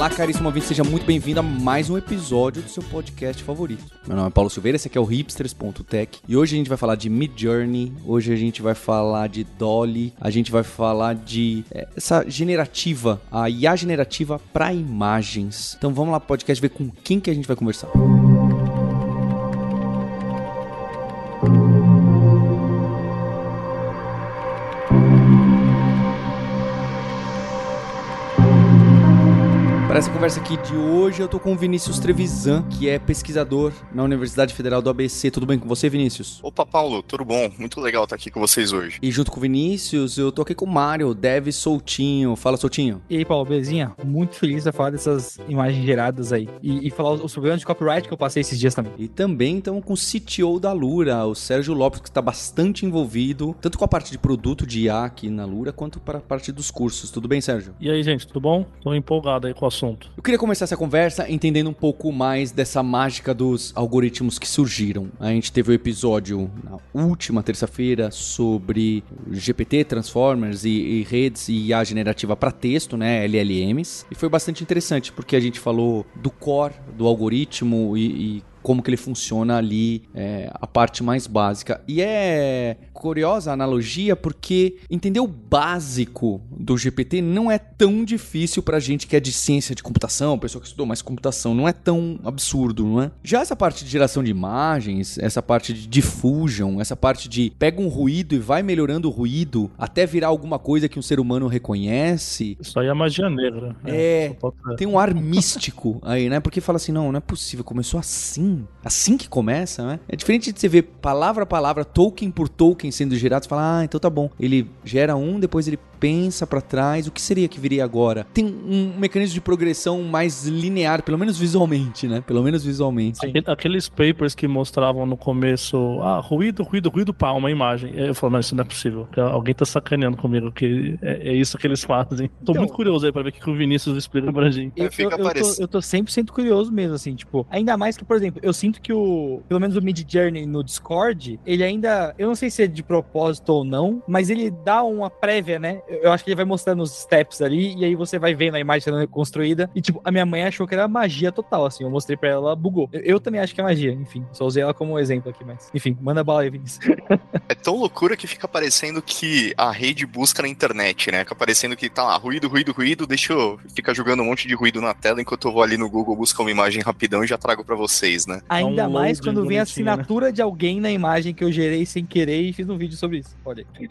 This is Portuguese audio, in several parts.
Olá, caríssimo ouvinte, seja muito bem-vindo a mais um episódio do seu podcast favorito. Meu nome é Paulo Silveira, esse aqui é o hipsters.tech e hoje a gente vai falar de Mid Journey, hoje a gente vai falar de Dolly, a gente vai falar de é, essa generativa, a IA generativa para imagens. Então vamos lá pro podcast ver com quem que a gente vai conversar. Para essa conversa aqui de hoje, eu tô com o Vinícius Trevisan, que é pesquisador na Universidade Federal do ABC. Tudo bem com você, Vinícius? Opa, Paulo, tudo bom? Muito legal estar aqui com vocês hoje. E junto com o Vinícius, eu tô aqui com o Mário, Dev Soltinho. Fala, Soltinho. E aí, Paulo, belezinha? Muito feliz de falar dessas imagens geradas aí. E, e falar os problemas de copyright que eu passei esses dias também. E também estamos com o CTO da Lura, o Sérgio Lopes, que está bastante envolvido, tanto com a parte de produto de IA aqui na Lura, quanto para a parte dos cursos. Tudo bem, Sérgio? E aí, gente, tudo bom? Tô empolgado aí com o assunto. Eu queria começar essa conversa entendendo um pouco mais dessa mágica dos algoritmos que surgiram. A gente teve o um episódio na última terça-feira sobre GPT, Transformers e, e redes e IA generativa para texto, né, LLMs. E foi bastante interessante porque a gente falou do core do algoritmo e, e como que ele funciona ali, é, a parte mais básica. E é curiosa a analogia porque entender o básico do GPT não é tão difícil pra gente que é de ciência de computação, pessoa que estudou mais computação, não é tão absurdo, não é? Já essa parte de geração de imagens, essa parte de diffusion, essa parte de pega um ruído e vai melhorando o ruído até virar alguma coisa que um ser humano reconhece. Isso aí é magia negra. É, é tem um ar místico aí, né? Porque fala assim, não, não é possível, começou assim, assim que começa, né? É diferente de você ver palavra a palavra, token por token sendo gerado, você fala, ah, então tá bom. Ele gera um, depois ele pensa para trás, o que seria que viria agora? Tem um mecanismo de progressão mais linear, pelo menos visualmente, né? Pelo menos visualmente. Aqueles papers que mostravam no começo, ah, ruído, ruído, ruído, pá, uma imagem. Eu falo, mas isso não é possível. Alguém tá sacaneando comigo, que é, é isso que eles fazem. Tô então, muito curioso aí pra ver o que o Vinícius explica pra gente. Eu, eu, eu, tô, eu tô 100% curioso mesmo, assim, tipo, ainda mais que, por exemplo, eu sinto que o, pelo menos o Mid Journey no Discord, ele ainda, eu não sei se é de propósito ou não, mas ele dá uma prévia, né? eu acho que ele vai mostrando os steps ali, e aí você vai vendo a imagem sendo construída. E, tipo, a minha mãe achou que era magia total, assim. Eu mostrei pra ela, ela bugou. Eu, eu também acho que é magia, enfim. Só usei ela como exemplo aqui, mas. Enfim, manda bala aí, Vinícius. é tão loucura que fica parecendo que a rede busca na internet, né? Fica parecendo que tá lá, ruído, ruído, ruído, deixa eu ficar jogando um monte de ruído na tela enquanto eu vou ali no Google buscar uma imagem rapidão e já trago para vocês, né? Ainda é um mais quando vem a né? assinatura né? de alguém na imagem que eu gerei sem querer e fiz um vídeo sobre isso. Olha aí.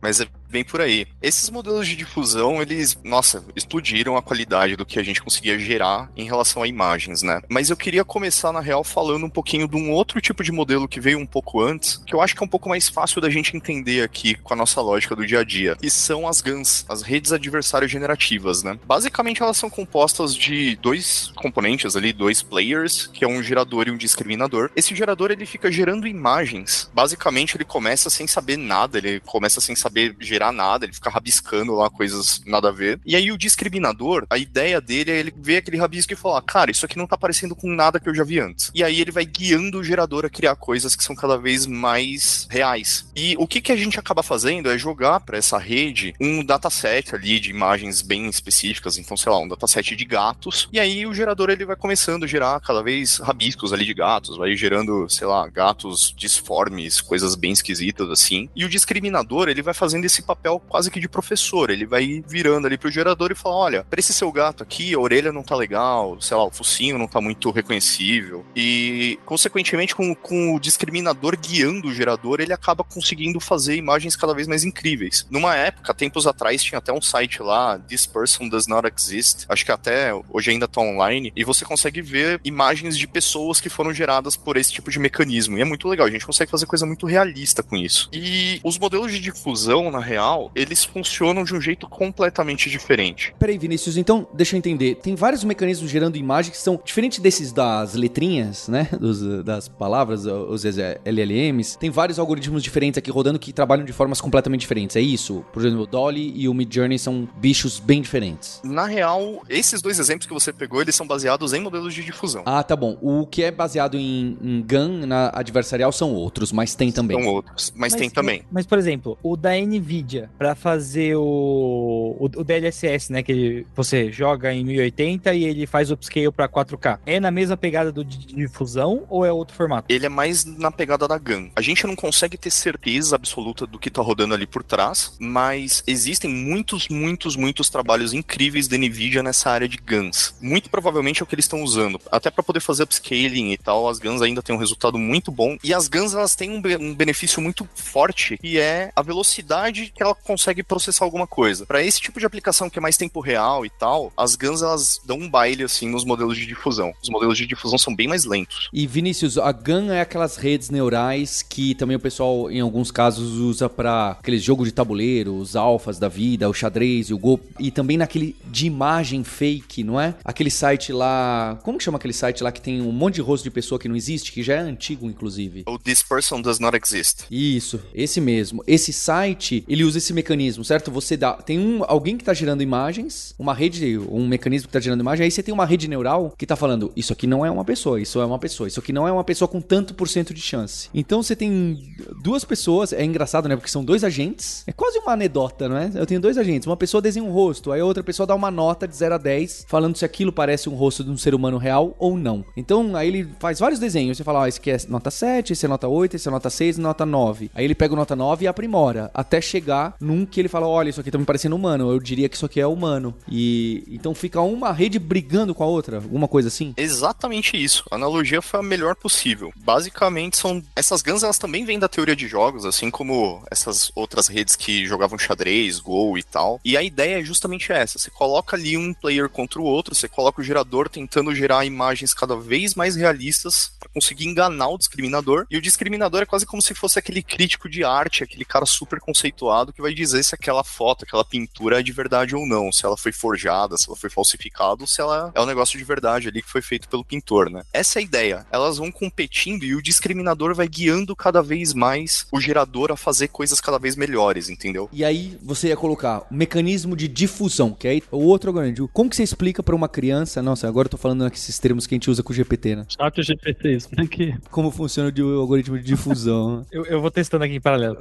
Mas bem por aí. Esses modelos de difusão, eles, nossa, explodiram a qualidade do que a gente conseguia gerar em relação a imagens, né? Mas eu queria começar, na real, falando um pouquinho de um outro tipo de modelo que veio um pouco antes, que eu acho que é um pouco mais fácil da gente entender aqui com a nossa lógica do dia a dia, e são as GANs, as redes adversárias generativas, né? Basicamente, elas são compostas de dois componentes ali, dois players, que é um gerador e um discriminador. Esse gerador, ele fica gerando imagens. Basicamente, ele começa sem saber nada, ele começa sem saber gerar gerar nada, ele fica rabiscando lá coisas nada a ver. E aí o discriminador, a ideia dele é ele ver aquele rabisco e falar, cara, isso aqui não tá parecendo com nada que eu já vi antes. E aí ele vai guiando o gerador a criar coisas que são cada vez mais reais. E o que, que a gente acaba fazendo é jogar para essa rede um dataset ali de imagens bem específicas, então, sei lá, um dataset de gatos, e aí o gerador ele vai começando a gerar cada vez rabiscos ali de gatos, vai gerando, sei lá, gatos disformes, coisas bem esquisitas assim. E o discriminador, ele vai fazendo esse papel quase que de professor. Ele vai virando ali pro gerador e fala: olha, pra esse seu gato aqui, a orelha não tá legal, sei lá, o focinho não tá muito reconhecível. E, consequentemente, com, com o discriminador guiando o gerador, ele acaba conseguindo fazer imagens cada vez mais incríveis. Numa época, tempos atrás, tinha até um site lá, This Person Does Not Exist. Acho que até hoje ainda tá online. E você consegue ver imagens de pessoas que foram geradas por esse tipo de mecanismo. E é muito legal, a gente consegue fazer coisa muito realista com isso. E os modelos de difusão, na real, real, eles funcionam de um jeito completamente diferente. Peraí, Vinícius, então deixa eu entender. Tem vários mecanismos gerando imagens que são diferentes desses das letrinhas, né? Dos, das palavras, os LLMs. Tem vários algoritmos diferentes aqui rodando que trabalham de formas completamente diferentes. É isso? Por exemplo, o Dolly e o Midjourney são bichos bem diferentes. Na real, esses dois exemplos que você pegou, eles são baseados em modelos de difusão. Ah, tá bom. O que é baseado em, em GAN na adversarial são outros, mas tem também. São outros, mas, mas tem também. Mas, por exemplo, o da NVIDIA, para fazer o, o, o, DLSS, né, que você joga em 1080 e ele faz upscale para 4K, é na mesma pegada do de difusão ou é outro formato? Ele é mais na pegada da GAN. A gente não consegue ter certeza absoluta do que tá rodando ali por trás, mas existem muitos, muitos, muitos trabalhos incríveis da NVIDIA nessa área de GANs. Muito provavelmente é o que eles estão usando. Até para poder fazer upscaling e tal, as GANs ainda têm um resultado muito bom. E as GANs, elas têm um, um benefício muito forte, que é a velocidade que ela consegue processar alguma coisa. Para esse tipo de aplicação que é mais tempo real e tal, as GANs, elas dão um baile, assim, nos modelos de difusão. Os modelos de difusão são bem mais lentos. E Vinícius, a GAN é aquelas redes neurais que também o pessoal, em alguns casos, usa para aqueles jogos de tabuleiro, os alfas da vida, o xadrez e o Go, e também naquele de imagem fake, não é? Aquele site lá, como que chama aquele site lá que tem um monte de rosto de pessoa que não existe, que já é antigo, inclusive? O This Person Does Not Exist. Isso, esse mesmo. Esse site, ele usa esse mecanismo, certo? Você dá, tem um, alguém que tá gerando imagens, uma rede, um mecanismo que tá gerando imagem, aí você tem uma rede neural que tá falando, isso aqui não é uma pessoa, isso é uma pessoa, isso aqui não é uma pessoa com tanto por cento de chance. Então você tem duas pessoas, é engraçado, né? Porque são dois agentes, é quase uma anedota, não é? Eu tenho dois agentes, uma pessoa desenha um rosto, aí a outra pessoa dá uma nota de 0 a 10, falando se aquilo parece um rosto de um ser humano real ou não. Então aí ele faz vários desenhos, você fala, ó, oh, esse aqui é nota 7, esse é nota 8, esse é nota 6 e nota 9. Aí ele pega o nota 9 e aprimora, até chegar num que ele fala, olha, isso aqui tá me parecendo humano, eu diria que isso aqui é humano. E então fica uma rede brigando com a outra, alguma coisa assim? Exatamente isso. A analogia foi a melhor possível. Basicamente são essas guns elas também vêm da teoria de jogos, assim como essas outras redes que jogavam xadrez, Go e tal. E a ideia é justamente essa, você coloca ali um player contra o outro, você coloca o gerador tentando gerar imagens cada vez mais realistas para conseguir enganar o discriminador. E o discriminador é quase como se fosse aquele crítico de arte, aquele cara super conceituado que vai dizer se aquela foto, aquela pintura é de verdade ou não, se ela foi forjada, se ela foi falsificada, ou se ela é um negócio de verdade ali que foi feito pelo pintor, né? Essa é a ideia. Elas vão competindo e o discriminador vai guiando cada vez mais o gerador a fazer coisas cada vez melhores, entendeu? E aí você ia colocar o mecanismo de difusão, que é o outro grande. Como que você explica para uma criança? Nossa, agora eu tô falando nesses termos que a gente usa com o GPT, né? Chat GPT, isso aqui. Como funciona o algoritmo de difusão? eu, eu vou testando aqui em paralelo.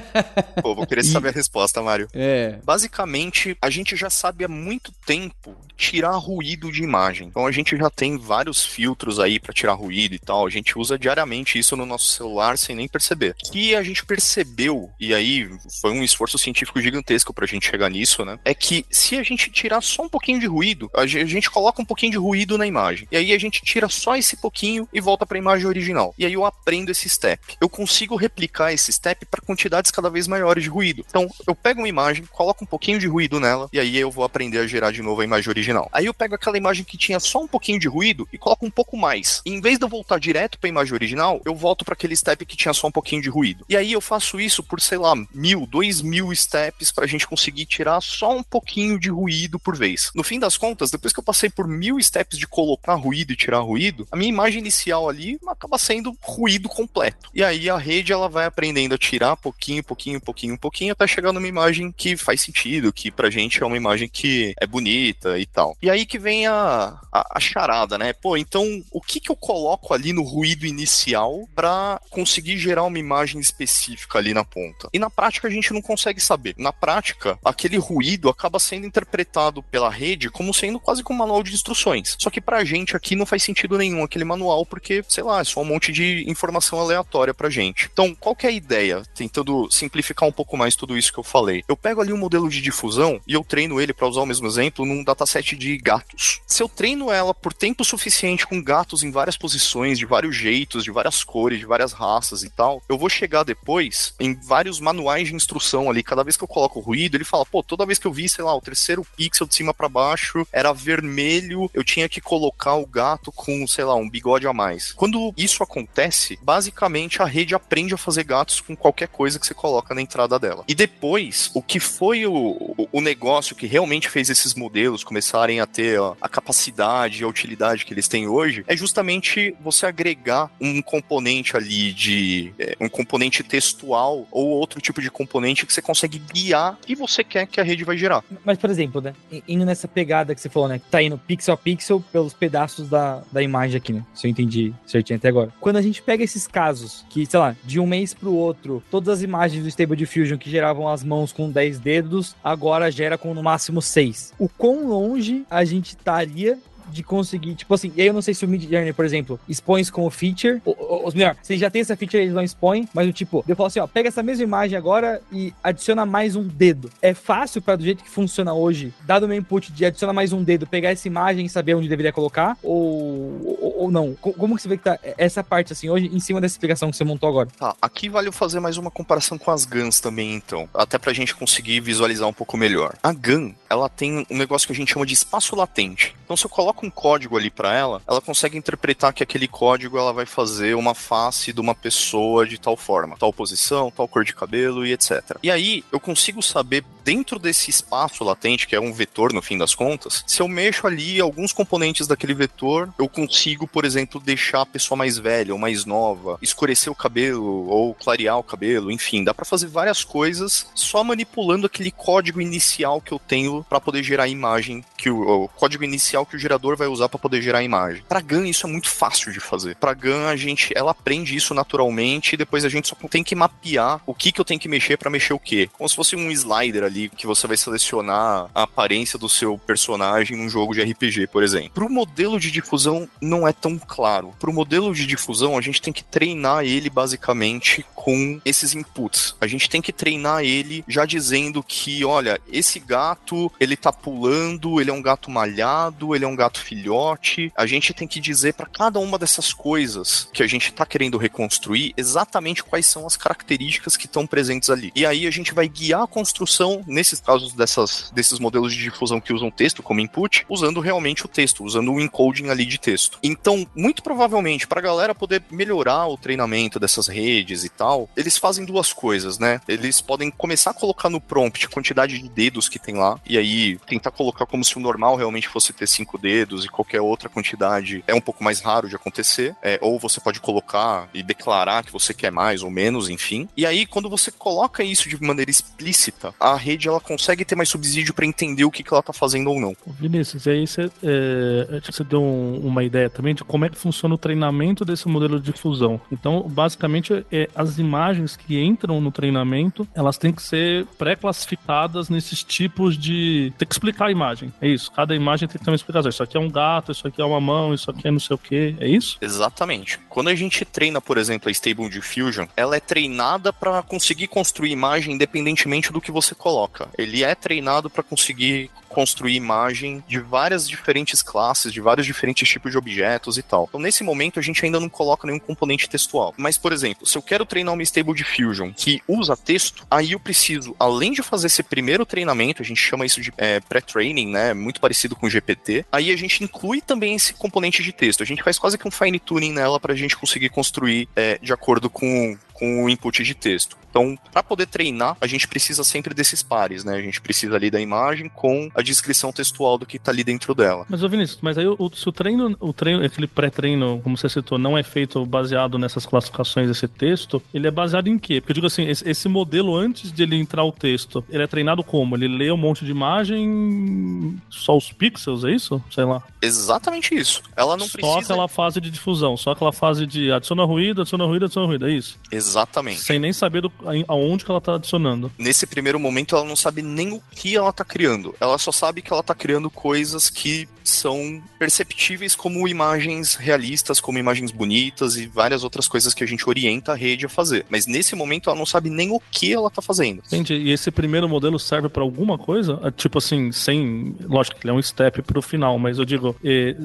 Pô, vou querer saber a resposta, Mário. É. Basicamente, a gente já sabe há muito tempo tirar ruído de imagem. Então a gente já tem vários filtros aí para tirar ruído e tal. A gente usa diariamente isso no nosso celular sem nem perceber. E a gente percebeu, e aí foi um esforço científico gigantesco pra gente chegar nisso, né? É que se a gente tirar só um pouquinho de ruído, a gente coloca um pouquinho de ruído na imagem. E aí a gente tira só esse pouquinho e volta para a imagem original. E aí eu aprendo esse step. Eu consigo replicar esse step para quantidades cada vez maiores de ruído. Então, eu pego uma imagem, coloco um pouquinho de ruído nela e aí eu vou aprender a gerar de novo a imagem original. Aí eu pego aquela imagem que tinha só um pouquinho de ruído e coloco um pouco mais. E em vez de eu voltar direto para a imagem original, eu volto para aquele step que tinha só um pouquinho de ruído. E aí eu faço isso por, sei lá, mil, dois mil steps para a gente conseguir tirar só um pouquinho de ruído por vez. No fim das contas, depois que eu passei por mil steps de colocar ruído e tirar ruído, a minha imagem inicial ali acaba sendo ruído completo. E aí a rede ela vai aprendendo a tirar pouquinho, pouquinho, pouquinho, pouquinho até chegar numa imagem que faz sentido, que pra gente é uma imagem que é bonita e tal. E aí que vem a, a, a charada, né? Pô, então o que que eu coloco ali no ruído inicial para conseguir gerar uma imagem específica ali na ponta? E na prática a gente não consegue saber. Na prática, aquele ruído acaba sendo interpretado pela rede como sendo quase como um manual de instruções. Só que pra gente aqui não faz sentido nenhum aquele manual, porque, sei lá, é só um monte de informação aleatória pra gente. Então, qual que é a ideia? Tentando simplificar um pouco mais tudo isso que eu falei. Eu pego ali um modelo de difusão e eu treino ele, para usar o mesmo exemplo, num dataset de gatos. Se eu treino ela por tempo suficiente com gatos em várias posições, de vários jeitos, de várias cores, de várias raças e tal, eu vou chegar depois em vários manuais de instrução ali. Cada vez que eu coloco ruído, ele fala, pô, toda vez que eu vi, sei lá, o terceiro pixel de cima para baixo era vermelho, eu tinha que colocar o gato com, sei lá, um bigode a mais. Quando isso acontece, basicamente a rede aprende a fazer gatos com qualquer coisa que você coloca na entrada dela. Dela. E depois, o que foi o, o, negócio que realmente fez esses modelos começarem a ter a, a capacidade e a utilidade que eles têm hoje é justamente você agregar um componente ali de é, um componente textual ou outro tipo de componente que você consegue guiar e você quer que a rede vai gerar. Mas, por exemplo, né? Indo nessa pegada que você falou, né? Tá indo pixel a pixel pelos pedaços da, da imagem aqui, né? Se eu entendi certinho até agora. Quando a gente pega esses casos que, sei lá, de um mês pro outro, todas as imagens do Stable Diffusion que geravam as mãos com 10 dedos, agora gera com no máximo 6. O quão longe a gente estaria de conseguir, tipo assim, e aí eu não sei se o Mid Journey, por exemplo, expõe isso como feature, ou, ou, melhor, se já tem essa feature, eles não expõem, mas o tipo, eu falo assim, ó, pega essa mesma imagem agora e adiciona mais um dedo. É fácil para do jeito que funciona hoje, dado o meu input de adicionar mais um dedo, pegar essa imagem e saber onde deveria colocar, ou, ou, ou não? Como que você vê que tá essa parte, assim, hoje, em cima dessa explicação que você montou agora? Tá, aqui vale fazer mais uma comparação com as GANs também, então, até pra gente conseguir visualizar um pouco melhor. A GAN, ela tem um negócio que a gente chama de espaço latente. Então, se eu coloco um código ali para ela, ela consegue interpretar que aquele código ela vai fazer uma face de uma pessoa de tal forma, tal posição, tal cor de cabelo e etc. E aí eu consigo saber dentro desse espaço latente, que é um vetor no fim das contas, se eu mexo ali alguns componentes daquele vetor, eu consigo, por exemplo, deixar a pessoa mais velha ou mais nova, escurecer o cabelo ou clarear o cabelo, enfim, dá para fazer várias coisas só manipulando aquele código inicial que eu tenho para poder gerar a imagem que o, o, código inicial que o gerador vai usar para poder gerar a imagem. Para GAN isso é muito fácil de fazer. Para GAN a gente ela aprende isso naturalmente e depois a gente só tem que mapear o que que eu tenho que mexer para mexer o quê. Como se fosse um slider ali que você vai selecionar a aparência do seu personagem num jogo de RPG, por exemplo. Para o modelo de difusão não é tão claro. Para o modelo de difusão a gente tem que treinar ele basicamente com esses inputs. A gente tem que treinar ele já dizendo que, olha, esse gato ele tá pulando, ele é um gato malhado, ele é um gato filhote. A gente tem que dizer para cada uma dessas coisas que a gente está querendo reconstruir exatamente quais são as características que estão presentes ali. E aí a gente vai guiar a construção, nesses casos dessas, desses modelos de difusão que usam texto como input, usando realmente o texto, usando o encoding ali de texto. Então, muito provavelmente, para a galera poder melhorar o treinamento dessas redes e tal, eles fazem duas coisas, né? Eles podem começar a colocar no prompt a quantidade de dedos que tem lá, e aí tentar colocar como se o normal realmente fosse ter cinco dedos e qualquer outra quantidade é um pouco mais raro de acontecer. É, ou você pode colocar e declarar que você quer mais ou menos, enfim. E aí, quando você coloca isso de maneira explícita, a rede ela consegue ter mais subsídio para entender o que, que ela tá fazendo ou não. Vinícius, aí você, é, você deu um, uma ideia também de como é que funciona o treinamento desse modelo de difusão. Então, basicamente, é, as imagens que entram no treinamento, elas têm que ser pré-classificadas nesses tipos de. Tem que explicar a imagem. É isso. Cada imagem tem que ter uma explicação. Isso aqui é um gato, isso aqui é uma mão, isso aqui é não sei o que. É isso? Exatamente. Quando a gente treina, por exemplo, a Stable Diffusion, ela é treinada para conseguir construir imagem independentemente do que você coloca. Ele é treinado para conseguir construir imagem de várias diferentes classes, de vários diferentes tipos de objetos e tal. Então, nesse momento, a gente ainda não coloca nenhum componente textual. Mas, por exemplo, se eu quero treinar uma Stable Diffusion que usa texto, aí eu preciso, além de fazer esse primeiro treinamento, a gente chama isso de é, pré-training, né? Muito parecido com o GPT. Aí a gente inclui também esse componente de texto. A gente faz quase que um fine tuning nela para a gente conseguir construir é, de acordo com, com o input de texto. Então, para poder treinar, a gente precisa sempre desses pares, né? A gente precisa ali da imagem com a descrição textual do que tá ali dentro dela. Mas, ô Vinícius, mas aí o, se o treino, o treino, aquele pré-treino, como você citou, não é feito baseado nessas classificações desse texto, ele é baseado em quê? Porque eu digo assim, esse, esse modelo, antes de ele entrar o texto, ele é treinado como? Ele lê um monte de imagem, só os pixels, é isso? Sei lá. Exatamente isso. Ela não só precisa... Só aquela fase de difusão, só aquela fase de adiciona ruído, adiciona ruído, adiciona ruído, é isso? Exatamente. Sem nem saber do, aonde que ela tá adicionando. Nesse primeiro momento, ela não sabe nem o que ela tá criando. Ela só sabe que ela tá criando coisas que são perceptíveis como imagens realistas, como imagens bonitas e várias outras coisas que a gente orienta a rede a fazer. Mas nesse momento ela não sabe nem o que ela tá fazendo. Entendi. E esse primeiro modelo serve para alguma coisa? É, tipo assim, sem. Lógico que ele é um step pro final, mas eu digo,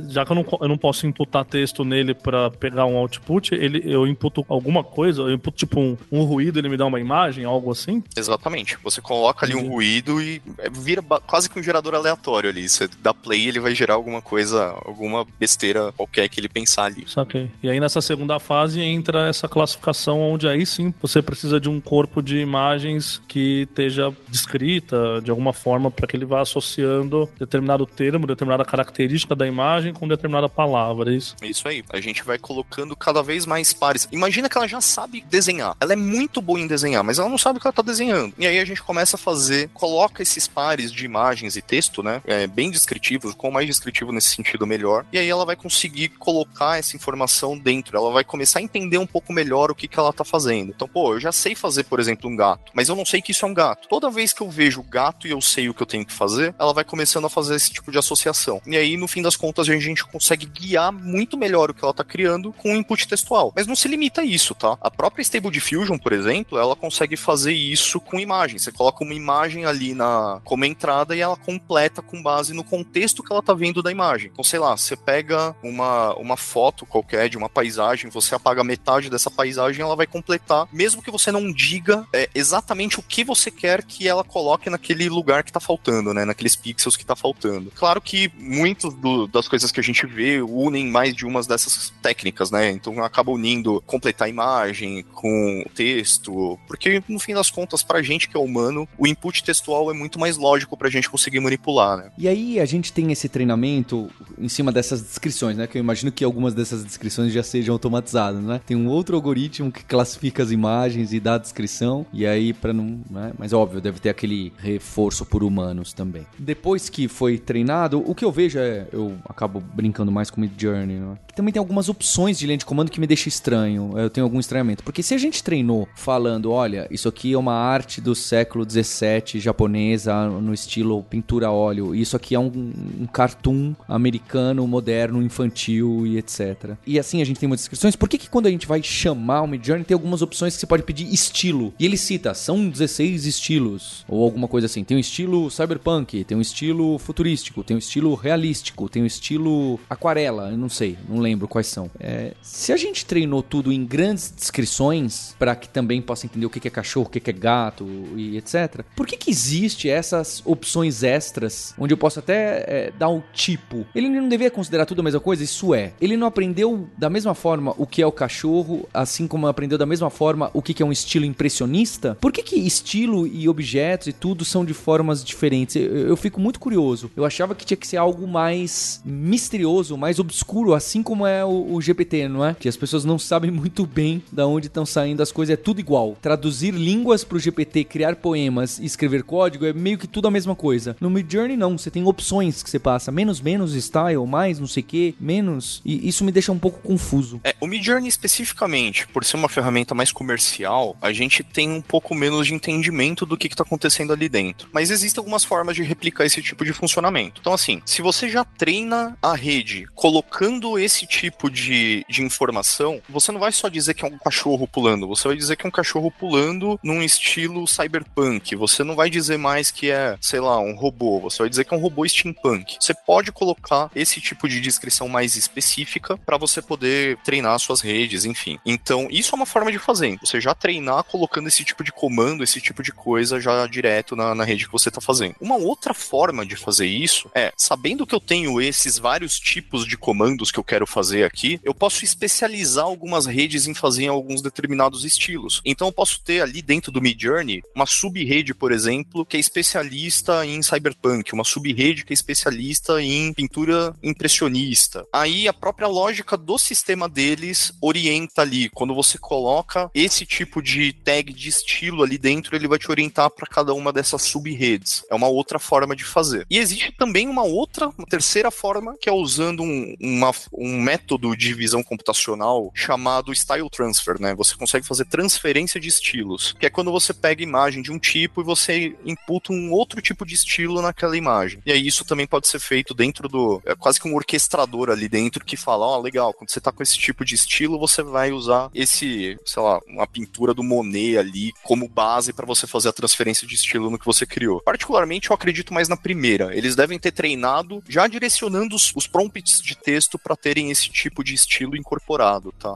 já que eu não, eu não posso imputar texto nele para pegar um output, ele, eu imputo alguma coisa, eu imputo tipo um, um ruído, ele me dá uma imagem, algo assim? Exatamente. Você coloca ali um ruído e é, vira quase que um gerador aleatório ali. Você dá play ele vai gerar alguma coisa, alguma besteira qualquer que ele pensar ali. Saquei. E aí nessa segunda fase entra essa classificação onde aí sim você precisa de um corpo de imagens que esteja descrita de alguma forma para que ele vá associando determinado termo, determinada característica da imagem com determinada palavra, é isso? Isso aí. A gente vai colocando cada vez mais pares. Imagina que ela já sabe desenhar. Ela é muito boa em desenhar, mas ela não sabe o que ela tá desenhando. E aí a gente começa a fazer, coloca esses pares de imagens e texto, né? É, bem descritivos, com mais descritivo nesse sentido melhor. E aí ela vai conseguir colocar essa informação dentro. Ela vai começar a entender um pouco melhor o que, que ela tá fazendo. Então, pô, eu já sei fazer, por exemplo, um gato, mas eu não sei que isso é um gato. Toda vez que eu vejo gato e eu sei o que eu tenho que fazer, ela vai começando a fazer esse tipo de associação. E aí, no fim das contas, a gente consegue guiar muito melhor o que ela tá criando com o input textual. Mas não se limita a isso, tá? A própria Stable Diffusion, por exemplo, ela consegue fazer isso com imagem. Você coloca uma imagem ali na como entrada e ela completa com base no contexto que ela tá vendo da imagem. Então, sei lá, você pega uma, uma foto qualquer de uma paisagem, você apaga metade dessa paisagem, ela vai completar, mesmo que você não diga é, exatamente o que você quer que ela coloque naquele lugar que tá faltando, né? Naqueles pixels que tá faltando. Claro que muitas das coisas que a gente vê unem mais de umas dessas técnicas, né? Então acaba unindo completar a imagem com texto, porque no fim das contas, pra gente que é humano, o input textual é muito mais lógico pra gente conseguir manipular, né? E aí a gente tem esse treinamento em cima dessas descrições, né? Que eu imagino que algumas dessas descrições já sejam automatizadas, né? Tem um outro algoritmo que classifica as imagens e dá a descrição, e aí para não, né? Mas óbvio, deve ter aquele reforço por humanos também. Depois que foi treinado, o que eu vejo é, eu acabo brincando mais com Mid Journey, né? Que também tem algumas opções de linha de comando que me deixa estranho. Eu tenho algum estranhamento, porque se a gente treinou falando, olha, isso aqui é uma arte do século 17 japonesa no estilo pintura a óleo, isso aqui é um, um cartoon americano moderno infantil e etc. E assim a gente tem muitas descrições. Por que, que quando a gente vai chamar o Midjourney tem algumas opções que você pode pedir estilo? E ele cita, são 16 estilos ou alguma coisa assim. Tem um estilo cyberpunk, tem um estilo futurístico, tem um estilo realístico, tem um estilo aquarela, eu não sei, não lembro quais são. É, se a gente treinou tudo em grandes descrições para que também possa entender o que é cachorro, o que é gato e etc. Por que que existe essas opções extras onde eu posso até é, dar um tipo? Ele não deveria considerar tudo a mesma coisa? Isso é. Ele não aprendeu da mesma forma o que é o cachorro, assim como aprendeu da mesma forma o que é um estilo impressionista? Por que que estilo e objetos e tudo são de formas diferentes? Eu, eu fico muito curioso. Eu achava que tinha que ser algo mais misterioso, mais obscuro, assim como é o, o GPT, não é? Que as pessoas não sabem muito bem da onde estão saindo as coisas, é tudo igual. Traduzir línguas pro GPT, criar poemas e escrever código é meio que tudo a mesma coisa. No Midjourney não, você tem opções que você passa, menos menos style, mais não sei o que, menos, e isso me deixa um pouco confuso. É, o Midjourney especificamente, por ser uma ferramenta mais comercial, a gente tem um pouco menos de entendimento do que está acontecendo ali dentro. Mas existem algumas formas de replicar esse tipo de funcionamento. Então, assim, se você já treina a rede colocando esse tipo de, de informação, você não vai só dizer que é um cachorro pulando, você vai dizer que é um cachorro pulando num estilo cyberpunk. Você não vai dizer mais que é, sei lá, um robô, você vai dizer que é um robô steampunk. Você pode colocar esse tipo de descrição mais específica para você poder treinar suas redes, enfim. Então, isso é uma forma de fazer. Você já treinar colocando esse tipo de comando, esse tipo de coisa já direto na, na rede que você está fazendo. Uma outra forma de fazer isso é, sabendo que eu tenho esses vários tipos de comandos que eu quero fazer aqui, eu posso especializar algumas redes em fazer alguns determinados estilos. Então, eu posso ter ali dentro do Midjourney uma sub-rede, por exemplo, que é especialista em cyberpunk, uma sub-rede que é especialista em pintura impressionista. Aí a própria lógica do sistema deles orienta ali. Quando você coloca esse tipo de tag de estilo ali dentro, ele vai te orientar para cada uma dessas sub-redes. É uma outra forma de fazer. E existe também uma outra, uma terceira forma, que é usando um, uma, um método de visão computacional chamado Style Transfer, né? Você consegue fazer transferência de estilos, que é quando você pega imagem de um tipo e você imputa um outro tipo de estilo naquela imagem. E aí isso também pode ser feito dentro do. É quase que um orquestrador ali dentro que fala: ó, oh, legal, quando você tá com esse tipo de estilo, você vai usar esse, sei lá, uma pintura do Monet ali como base para você fazer a transferência de estilo no que você criou. Particularmente, eu acredito mais na primeira. Eles devem ter treinado já direcionando os, os prompts de texto para terem esse tipo de estilo incorporado, tá?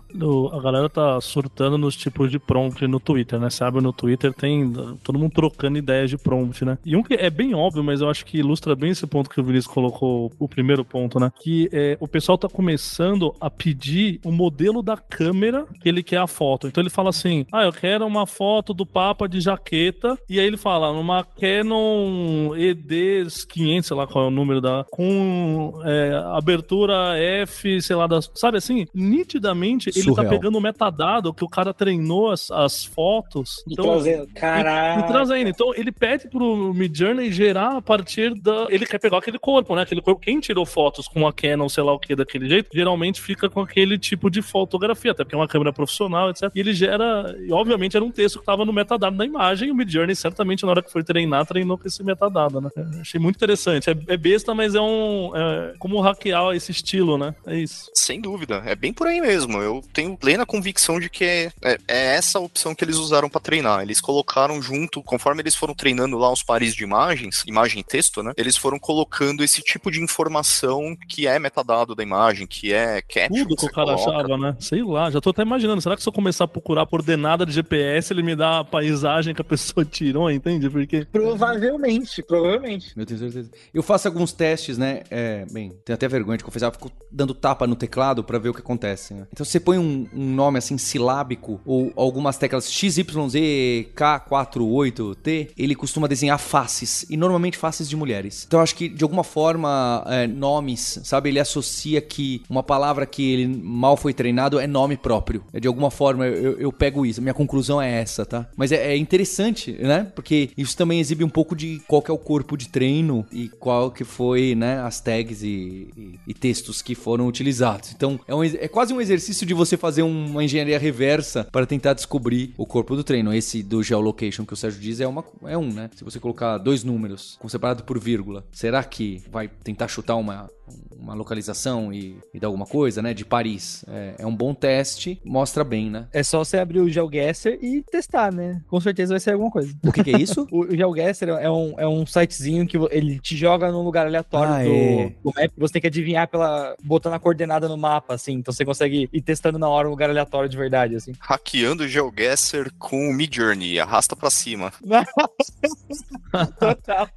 a galera tá surtando nos tipos de prompt no Twitter, né? Sabe, no Twitter tem todo mundo trocando ideias de prompt, né? E um que é bem óbvio, mas eu acho que ilustra bem esse ponto que o Vinícius colocou, o primeiro ponto, né? Que é, o pessoal tá começando a pedir o modelo da câmera que ele quer a foto. Então ele fala assim: ah, eu quero uma foto do Papa de jaqueta. E aí ele fala, numa Canon ED 500, sei lá qual é o número da. com é, abertura F, sei lá, das, sabe assim? Nitidamente ele tá pegando o metadado que o cara treinou as, as fotos. Então, e trazendo, caralho. E, e trazendo. Então ele pede pro Midjourney gerar a partir da. Ele quer pegar aquele corpo, né? Aquele corpo. Quem tirou fotos com a Canon, sei lá o que, daquele jeito, geralmente fica com aquele tipo de fotografia, até porque é uma câmera profissional, etc. E ele gera. E obviamente era um texto que tava no metadado da imagem, e o Midjourney certamente na hora que foi treinar, treinou com esse metadado, né? achei muito interessante. É, é besta, mas é um. É, como hackear esse estilo, né? É isso. Sem dúvida. É bem por aí mesmo. Eu tenho plena convicção de que é, é, é essa a opção que eles usaram para treinar. Eles colocaram junto, conforme eles foram treinando lá os pares de imagens, imagem e texto, né? Eles foram colocando esse tipo de informação que é metadado da imagem, que é caption. Tudo que, que o cara coloca. achava, né? Sei lá, já tô até imaginando. Será que se eu começar a procurar por ordenada de GPS, ele me dá a paisagem que a pessoa tirou, entende? Porque. Provavelmente, provavelmente. Eu tenho certeza. Eu faço alguns testes, né? É, bem, tenho até vergonha de confessar, eu fico dando tapa no teclado para ver o que acontece. Né? Então você põe um, um, nome assim silábico ou algumas teclas XYZ K48T, ele costuma desenhar faces e normalmente faces de mulheres. Então acho que de alguma forma é, nomes, sabe? Ele associa que uma palavra que ele mal foi treinado é nome próprio. É de alguma forma eu, eu pego isso. Minha conclusão é essa, tá? Mas é, é interessante, né? Porque isso também exibe um pouco de qual é o corpo de treino e qual que foi, né, as tags e, e, e textos que foram utilizados. Então, é, um, é quase um exercício de você fazer uma engenharia reversa para tentar descobrir o corpo do treino. Esse do geolocation que o Sérgio diz é, uma, é um, né? Se você colocar dois números separado por vírgula, será que vai tentar chutar uma, uma localização e, e dar alguma coisa, né? De Paris. É, é, um bom teste, mostra bem, né? É só você abrir o GeoGuessr e testar, né? Com certeza vai ser alguma coisa. O que, que é isso? o, o GeoGuessr é um, é um sitezinho que ele te joga num lugar aleatório ah, do, é. do map. Você tem que adivinhar pela. botando a coordenada no mapa, assim. Então você consegue ir testando na hora um lugar aleatório de verdade, assim. Hackeando o GeoGuessr com o Midjourney. Arrasta pra cima. Total.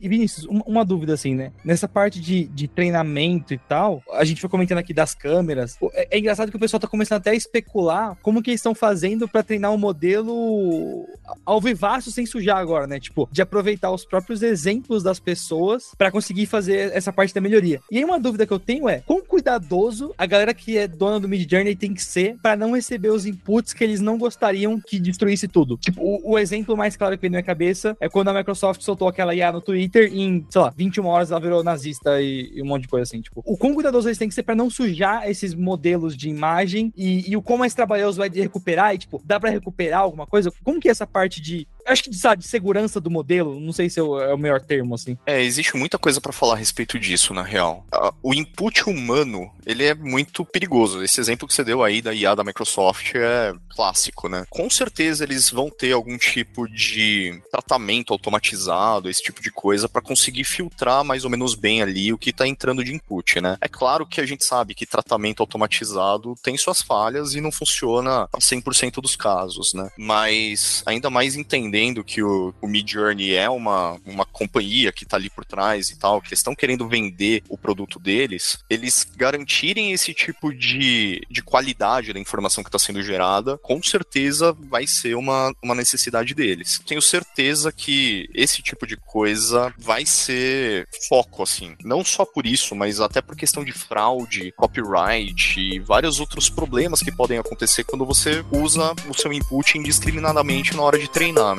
e Vinícius, uma, uma, dúvida assim, né? Nessa parte de, de treinamento e tal, a gente foi comentando aqui das câmeras. É, é engraçado que o pessoal tá começando até a especular como que eles estão fazendo para treinar um modelo ao vivaço sem sujar agora, né? Tipo, de aproveitar os próprios exemplos das pessoas para conseguir fazer essa parte da melhoria. E aí uma dúvida que eu tenho é, quão cuidadoso a galera que é dona do Mid Journey tem que ser para não receber os inputs que eles não gostariam que destruísse tudo? Tipo, o, o exemplo mais claro que vem na minha cabeça é quando a Microsoft soltou aquela IA no Twitter e em, sei lá, 21 horas ela virou nazista e, e um monte de coisa assim. Tipo, o quão cuidadoso eles têm que ser para não sujar esses modelos de imagem e, e o quão mais trabalhoso vai de recuperar e, tipo, dá para recuperar alguma coisa? Como que é essa parte de acho que, sabe, de segurança do modelo, não sei se é o, é o melhor termo, assim. É, existe muita coisa para falar a respeito disso, na real. O input humano, ele é muito perigoso. Esse exemplo que você deu aí da IA da Microsoft é clássico, né? Com certeza eles vão ter algum tipo de tratamento automatizado, esse tipo de coisa, para conseguir filtrar mais ou menos bem ali o que tá entrando de input, né? É claro que a gente sabe que tratamento automatizado tem suas falhas e não funciona a 100% dos casos, né? Mas ainda mais entendendo entendendo que o, o Midjourney é uma, uma companhia que está ali por trás e tal, que eles estão querendo vender o produto deles, eles garantirem esse tipo de, de qualidade da informação que está sendo gerada, com certeza vai ser uma, uma necessidade deles. Tenho certeza que esse tipo de coisa vai ser foco, assim. Não só por isso, mas até por questão de fraude, copyright e vários outros problemas que podem acontecer quando você usa o seu input indiscriminadamente na hora de treinar.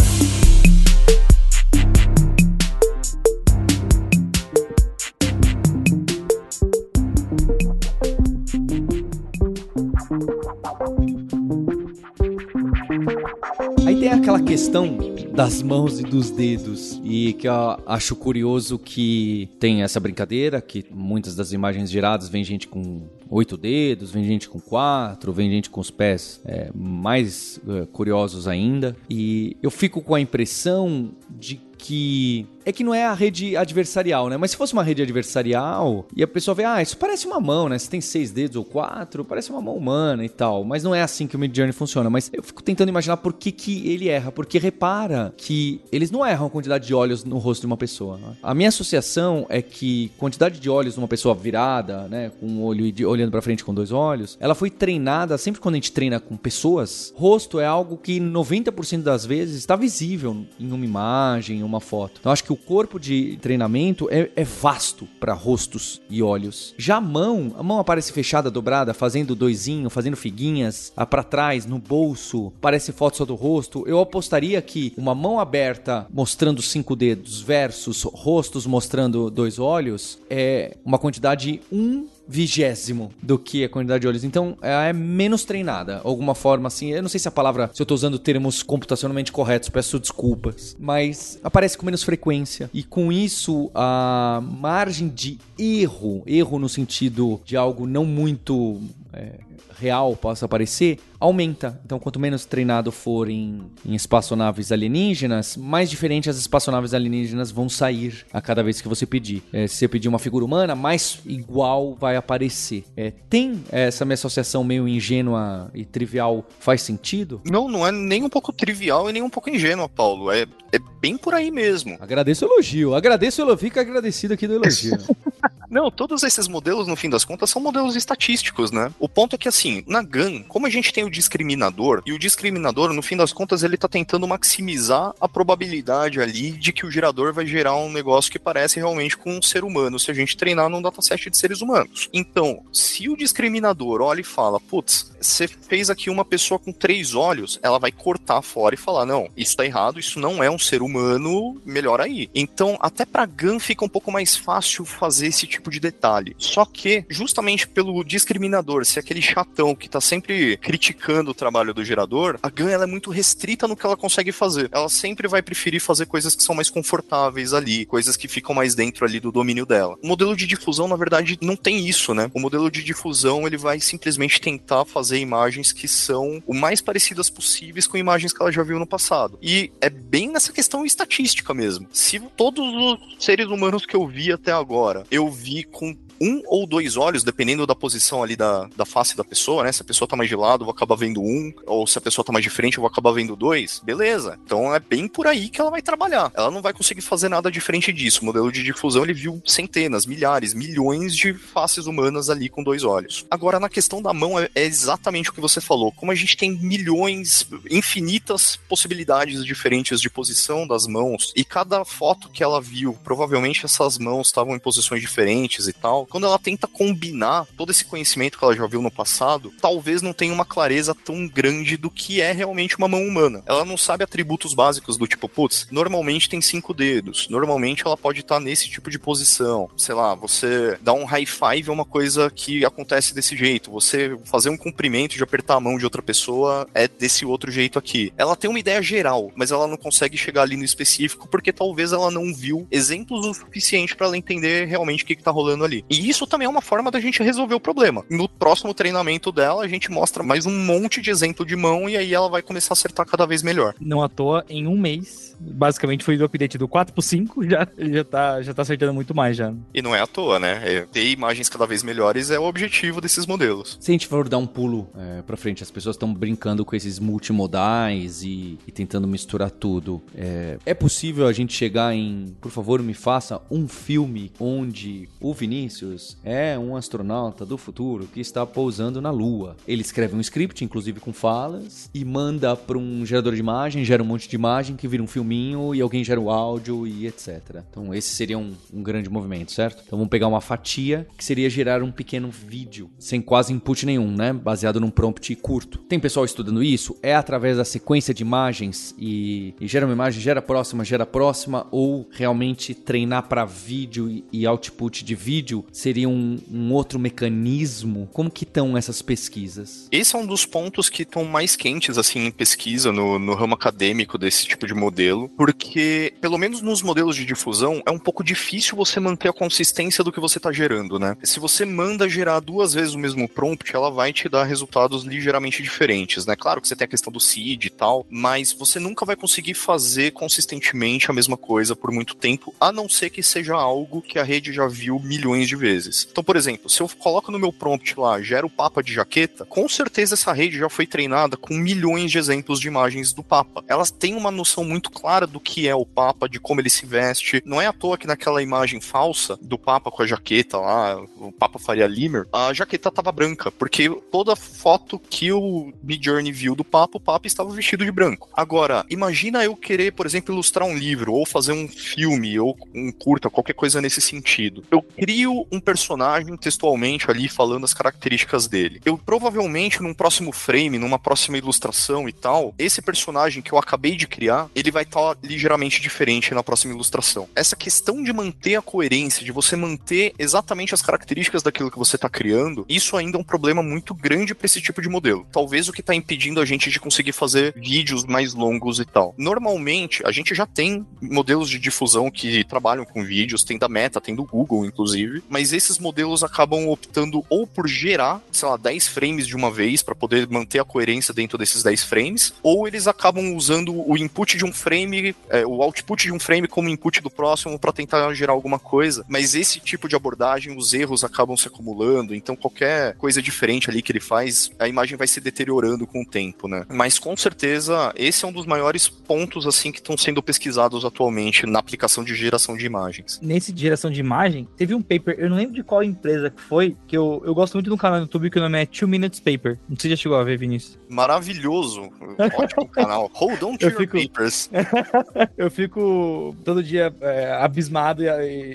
Aí tem aquela questão das mãos e dos dedos. E que eu acho curioso que tem essa brincadeira, que muitas das imagens geradas vem gente com oito dedos, vem gente com quatro, vem gente com os pés é, mais é, curiosos ainda. E eu fico com a impressão de que é que não é a rede adversarial, né? Mas se fosse uma rede adversarial e a pessoa vê, ah, isso parece uma mão, né? Se tem seis dedos ou quatro, parece uma mão humana e tal. Mas não é assim que o Midjourney funciona. Mas eu fico tentando imaginar por que, que ele erra. Porque repara que eles não erram a quantidade de olhos no rosto de uma pessoa. Né? A minha associação é que quantidade de olhos numa pessoa virada, né? Com um olho olhando para frente com dois olhos, ela foi treinada, sempre quando a gente treina com pessoas, rosto é algo que 90% das vezes está visível em uma imagem, em uma foto. Então acho que o corpo de treinamento é, é vasto para rostos e olhos. Já a mão, a mão aparece fechada, dobrada, fazendo doisinho, fazendo figuinhas para trás, no bolso, parece foto só do rosto. Eu apostaria que uma mão aberta mostrando cinco dedos versus rostos mostrando dois olhos é uma quantidade um vigésimo do que a quantidade de olhos. Então, ela é menos treinada. Alguma forma assim. Eu não sei se a palavra, se eu tô usando termos computacionalmente corretos, peço desculpas. Mas aparece com menos frequência. E com isso, a margem de erro, erro no sentido de algo não muito. É, real possa aparecer, aumenta. Então, quanto menos treinado for em, em espaçonaves alienígenas, mais diferente as espaçonaves alienígenas vão sair a cada vez que você pedir. É, se você pedir uma figura humana, mais igual vai aparecer. É, tem essa minha associação meio ingênua e trivial faz sentido? Não, não é nem um pouco trivial e nem um pouco ingênua, Paulo. É, é bem por aí mesmo. Agradeço o elogio. Agradeço o elogio. Fico agradecido aqui do elogio. Não, todos esses modelos, no fim das contas, são modelos estatísticos, né? O ponto é que, assim, na GAN, como a gente tem o discriminador, e o discriminador, no fim das contas, ele tá tentando maximizar a probabilidade ali de que o gerador vai gerar um negócio que parece realmente com um ser humano, se a gente treinar num dataset de seres humanos. Então, se o discriminador olha e fala, putz, você fez aqui uma pessoa com três olhos, ela vai cortar fora e falar, não, isso tá errado, isso não é um ser humano, melhor aí. Então, até pra GAN fica um pouco mais fácil fazer esse tipo de detalhe. Só que, justamente pelo discriminador ser aquele chatão que tá sempre criticando o trabalho do gerador, a GAN é muito restrita no que ela consegue fazer. Ela sempre vai preferir fazer coisas que são mais confortáveis ali, coisas que ficam mais dentro ali do domínio dela. O modelo de difusão, na verdade, não tem isso, né? O modelo de difusão, ele vai simplesmente tentar fazer imagens que são o mais parecidas possíveis com imagens que ela já viu no passado. E é bem nessa questão estatística mesmo. Se todos os seres humanos que eu vi até agora, eu vi com um ou dois olhos, dependendo da posição ali da, da face da pessoa, né? Se a pessoa tá mais de lado, eu vou acabar vendo um, ou se a pessoa tá mais de frente, eu vou acabar vendo dois. Beleza. Então é bem por aí que ela vai trabalhar. Ela não vai conseguir fazer nada diferente disso. O modelo de difusão ele viu centenas, milhares, milhões de faces humanas ali com dois olhos. Agora, na questão da mão, é, é exatamente o que você falou. Como a gente tem milhões, infinitas possibilidades diferentes de posição das mãos, e cada foto que ela viu, provavelmente essas mãos estavam em posições diferentes e tal quando ela tenta combinar todo esse conhecimento que ela já viu no passado, talvez não tenha uma clareza tão grande do que é realmente uma mão humana. Ela não sabe atributos básicos do tipo, putz, normalmente tem cinco dedos, normalmente ela pode estar nesse tipo de posição. Sei lá, você dá um high five é uma coisa que acontece desse jeito. Você fazer um cumprimento de apertar a mão de outra pessoa é desse outro jeito aqui. Ela tem uma ideia geral, mas ela não consegue chegar ali no específico porque talvez ela não viu exemplos o suficiente para ela entender realmente o que, que tá rolando ali. E isso também é uma forma da gente resolver o problema. No próximo treinamento dela, a gente mostra mais um monte de exemplo de mão e aí ela vai começar a acertar cada vez melhor. Não à toa, em um mês, basicamente foi do update do 4 pro 5, já, já, tá, já tá acertando muito mais já. E não é à toa, né? É, ter imagens cada vez melhores é o objetivo desses modelos. Se a gente for dar um pulo é, pra frente, as pessoas estão brincando com esses multimodais e, e tentando misturar tudo. É, é possível a gente chegar em, por favor, me faça um filme onde o Vinícius É um astronauta do futuro que está pousando na Lua. Ele escreve um script, inclusive com falas, e manda para um gerador de imagem, gera um monte de imagem que vira um filminho e alguém gera o áudio e etc. Então esse seria um, um grande movimento, certo? Então vamos pegar uma fatia que seria gerar um pequeno vídeo sem quase input nenhum, né? Baseado num prompt curto. Tem pessoal estudando isso? É através da sequência de imagens e, e gera uma imagem, gera próxima, gera próxima ou realmente treinar para vídeo e, e output de vídeo Seria um, um outro mecanismo? Como que estão essas pesquisas? Esse é um dos pontos que estão mais quentes, assim, em pesquisa no, no ramo acadêmico desse tipo de modelo, porque, pelo menos nos modelos de difusão, é um pouco difícil você manter a consistência do que você está gerando, né? Se você manda gerar duas vezes o mesmo prompt, ela vai te dar resultados ligeiramente diferentes, né? Claro que você tem a questão do seed e tal, mas você nunca vai conseguir fazer consistentemente a mesma coisa por muito tempo, a não ser que seja algo que a rede já viu milhões de vezes. Então, por exemplo, se eu coloco no meu prompt lá, gera o Papa de jaqueta, com certeza essa rede já foi treinada com milhões de exemplos de imagens do Papa. Elas têm uma noção muito clara do que é o Papa, de como ele se veste. Não é à toa que naquela imagem falsa do Papa com a jaqueta lá, o Papa Faria Limer, a jaqueta tava branca, porque toda foto que o Midjourney viu do Papa, o Papa estava vestido de branco. Agora, imagina eu querer, por exemplo, ilustrar um livro, ou fazer um filme, ou um curta, qualquer coisa nesse sentido. Eu crio um personagem textualmente ali falando as características dele. Eu provavelmente num próximo frame, numa próxima ilustração e tal, esse personagem que eu acabei de criar, ele vai estar tá ligeiramente diferente na próxima ilustração. Essa questão de manter a coerência, de você manter exatamente as características daquilo que você está criando, isso ainda é um problema muito grande para esse tipo de modelo. Talvez o que está impedindo a gente de conseguir fazer vídeos mais longos e tal. Normalmente, a gente já tem modelos de difusão que trabalham com vídeos, tem da Meta, tem do Google, inclusive, mas esses modelos acabam optando ou por gerar, sei lá, 10 frames de uma vez para poder manter a coerência dentro desses 10 frames, ou eles acabam usando o input de um frame, é, o output de um frame como input do próximo para tentar gerar alguma coisa. Mas esse tipo de abordagem, os erros acabam se acumulando, então qualquer coisa diferente ali que ele faz, a imagem vai se deteriorando com o tempo, né? Mas com certeza esse é um dos maiores pontos assim que estão sendo pesquisados atualmente na aplicação de geração de imagens. Nesse de geração de imagem, teve um paper, eu não lembro de qual empresa que foi, que eu, eu gosto muito de um canal no YouTube que o nome é Two Minutes Paper. Não sei se já chegou a ver, Vinícius. Maravilhoso. Ótimo canal. Hold on to Eu your fico- papers. eu fico todo dia é, abismado e,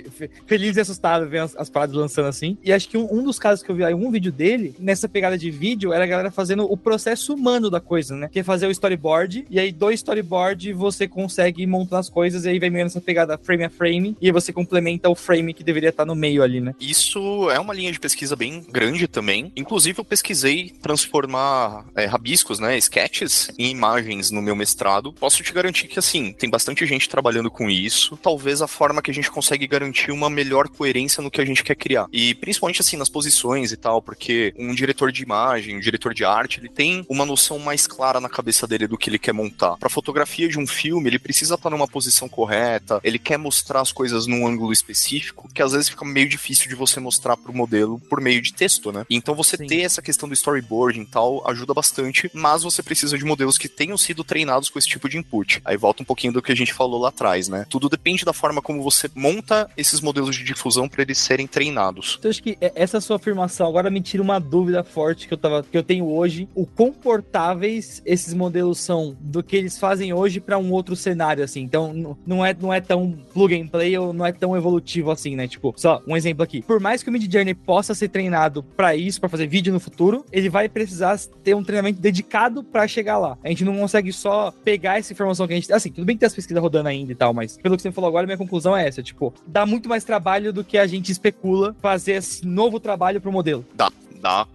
e fe- feliz e assustado vendo as, as paradas lançando assim. E acho que um, um dos casos que eu vi aí, um vídeo dele, nessa pegada de vídeo, era a galera fazendo o processo humano da coisa, né? Que é fazer o storyboard, e aí do storyboard você consegue montar as coisas, e aí vai meio nessa pegada frame a frame, e aí você complementa o frame que deveria estar no meio ali, né? Isso é uma linha de pesquisa bem grande também. Inclusive, eu pesquisei transformar é, rabiscos, né, sketches, em imagens no meu mestrado. Posso te garantir que, assim, tem bastante gente trabalhando com isso. Talvez a forma que a gente consegue garantir uma melhor coerência no que a gente quer criar. E principalmente, assim, nas posições e tal, porque um diretor de imagem, um diretor de arte, ele tem uma noção mais clara na cabeça dele do que ele quer montar. Para fotografia de um filme, ele precisa estar numa posição correta, ele quer mostrar as coisas num ângulo específico, que às vezes fica meio difícil de você mostrar pro modelo por meio de texto, né? Então você Sim. ter essa questão do storyboarding e tal ajuda bastante, mas você precisa de modelos que tenham sido treinados com esse tipo de input. Aí volta um pouquinho do que a gente falou lá atrás, né? Tudo depende da forma como você monta esses modelos de difusão para eles serem treinados. Então, acho que é- essa sua afirmação agora me tira uma dúvida forte que eu, tava, que eu tenho hoje. O quão portáveis esses modelos são do que eles fazem hoje para um outro cenário, assim. Então, não é, não é tão plug and play ou não é tão evolutivo assim, né? Tipo, só um exemplo aqui. Por mais que o Mid Journey possa ser treinado para isso, para fazer vídeo no futuro, ele vai precisar ter um treinamento dedicado para chegar lá. A gente não consegue só pegar essa informação que a gente. Assim, tudo bem que tem as pesquisas rodando ainda e tal, mas pelo que você falou agora, minha conclusão é essa: tipo, dá muito mais trabalho do que a gente especula fazer esse novo trabalho pro modelo. Dá,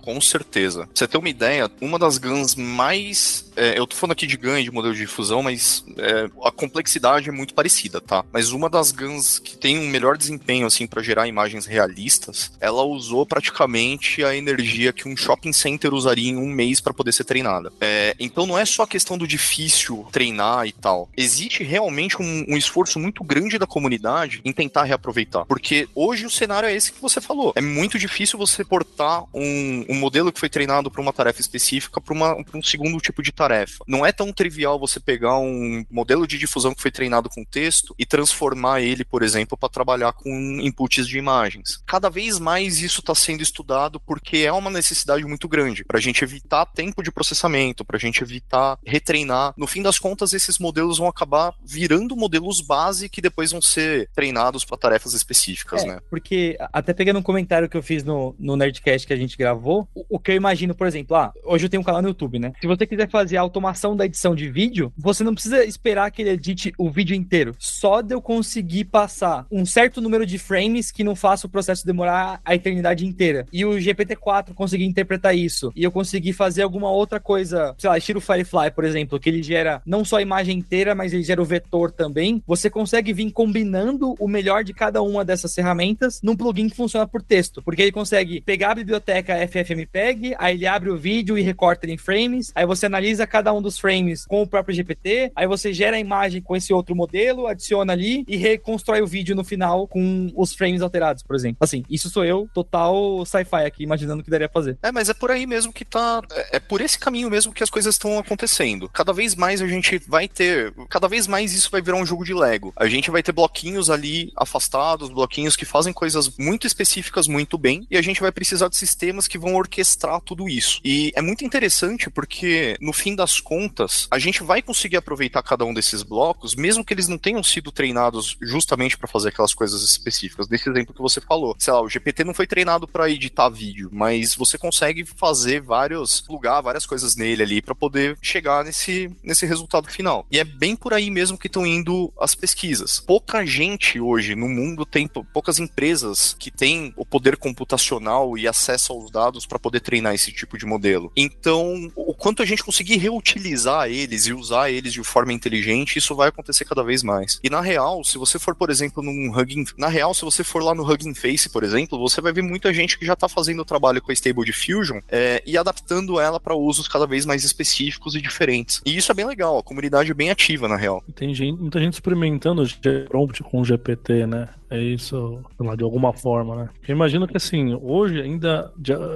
com certeza. Pra você ter uma ideia, uma das GANs mais. é, eu tô falando aqui de GAN e de modelo de difusão, mas é, a complexidade é muito parecida, tá? Mas uma das GANs que tem um melhor desempenho, assim, para gerar imagens realistas, ela usou praticamente a energia que um shopping center usaria em um mês para poder ser treinada. É, então não é só a questão do difícil treinar e tal. Existe realmente um, um esforço muito grande da comunidade em tentar reaproveitar. Porque hoje o cenário é esse que você falou. É muito difícil você portar um, um modelo que foi treinado para uma tarefa específica para um segundo tipo de tarefa. Não é tão trivial você pegar um modelo de difusão que foi treinado com texto e transformar ele, por exemplo, para trabalhar com inputs de imagens. Cada vez mais isso está sendo estudado porque é uma necessidade muito grande para a gente evitar tempo de processamento, para a gente evitar retreinar. No fim das contas, esses modelos vão acabar virando modelos base que depois vão ser treinados para tarefas específicas, É, né? Porque, até pegando um comentário que eu fiz no, no Nerdcast que a gente gravou, gravou, o, que eu imagino, por exemplo, ah, hoje eu tenho um canal no YouTube, né? Se você quiser fazer a automação da edição de vídeo, você não precisa esperar que ele edite o vídeo inteiro. Só de eu conseguir passar um certo número de frames que não faça o processo demorar a eternidade inteira. E o GPT-4 conseguir interpretar isso. E eu conseguir fazer alguma outra coisa, sei lá, estilo Firefly, por exemplo, que ele gera não só a imagem inteira, mas ele gera o vetor também. Você consegue vir combinando o melhor de cada uma dessas ferramentas num plugin que funciona por texto. Porque ele consegue pegar a biblioteca FFmpeg, aí ele abre o vídeo e recorta ele em frames, aí você analisa cada um dos frames com o próprio GPT, aí você gera a imagem com esse outro modelo, adiciona ali e reconstrói o vídeo no final com os frames alterados, por exemplo. Assim, isso sou eu, total sci-fi aqui, imaginando o que daria pra fazer. É, mas é por aí mesmo que tá. É é por esse caminho mesmo que as coisas estão acontecendo. Cada vez mais a gente vai ter. Cada vez mais isso vai virar um jogo de Lego. A gente vai ter bloquinhos ali afastados, bloquinhos que fazem coisas muito específicas muito bem, e a gente vai precisar de sistemas que vão orquestrar tudo isso. E é muito interessante porque, no fim das contas, a gente vai conseguir aproveitar cada um desses blocos, mesmo que eles não tenham sido treinados justamente para fazer aquelas coisas específicas. Desse exemplo que você falou. Sei lá, o GPT não foi treinado para editar vídeo, mas você consegue fazer vários. plugar várias coisas nele ali para poder chegar nesse, nesse resultado final. E é bem por aí mesmo que estão indo as pesquisas. Pouca gente hoje no mundo tem poucas empresas que têm o poder computacional e acesso aos dados para poder treinar esse tipo de modelo. Então, o quanto a gente conseguir reutilizar eles e usar eles de forma inteligente, isso vai acontecer cada vez mais. E na real, se você for, por exemplo, num Hugging, na real, se você for lá no Hugging Face, por exemplo, você vai ver muita gente que já está fazendo o trabalho com a Stable Diffusion é, e adaptando ela para usos cada vez mais específicos e diferentes. E isso é bem legal, a comunidade é bem ativa na real. Tem gente, muita gente experimentando o prompt com o GPT, né? É isso, lá, de alguma forma, né? Eu imagino que assim, hoje ainda,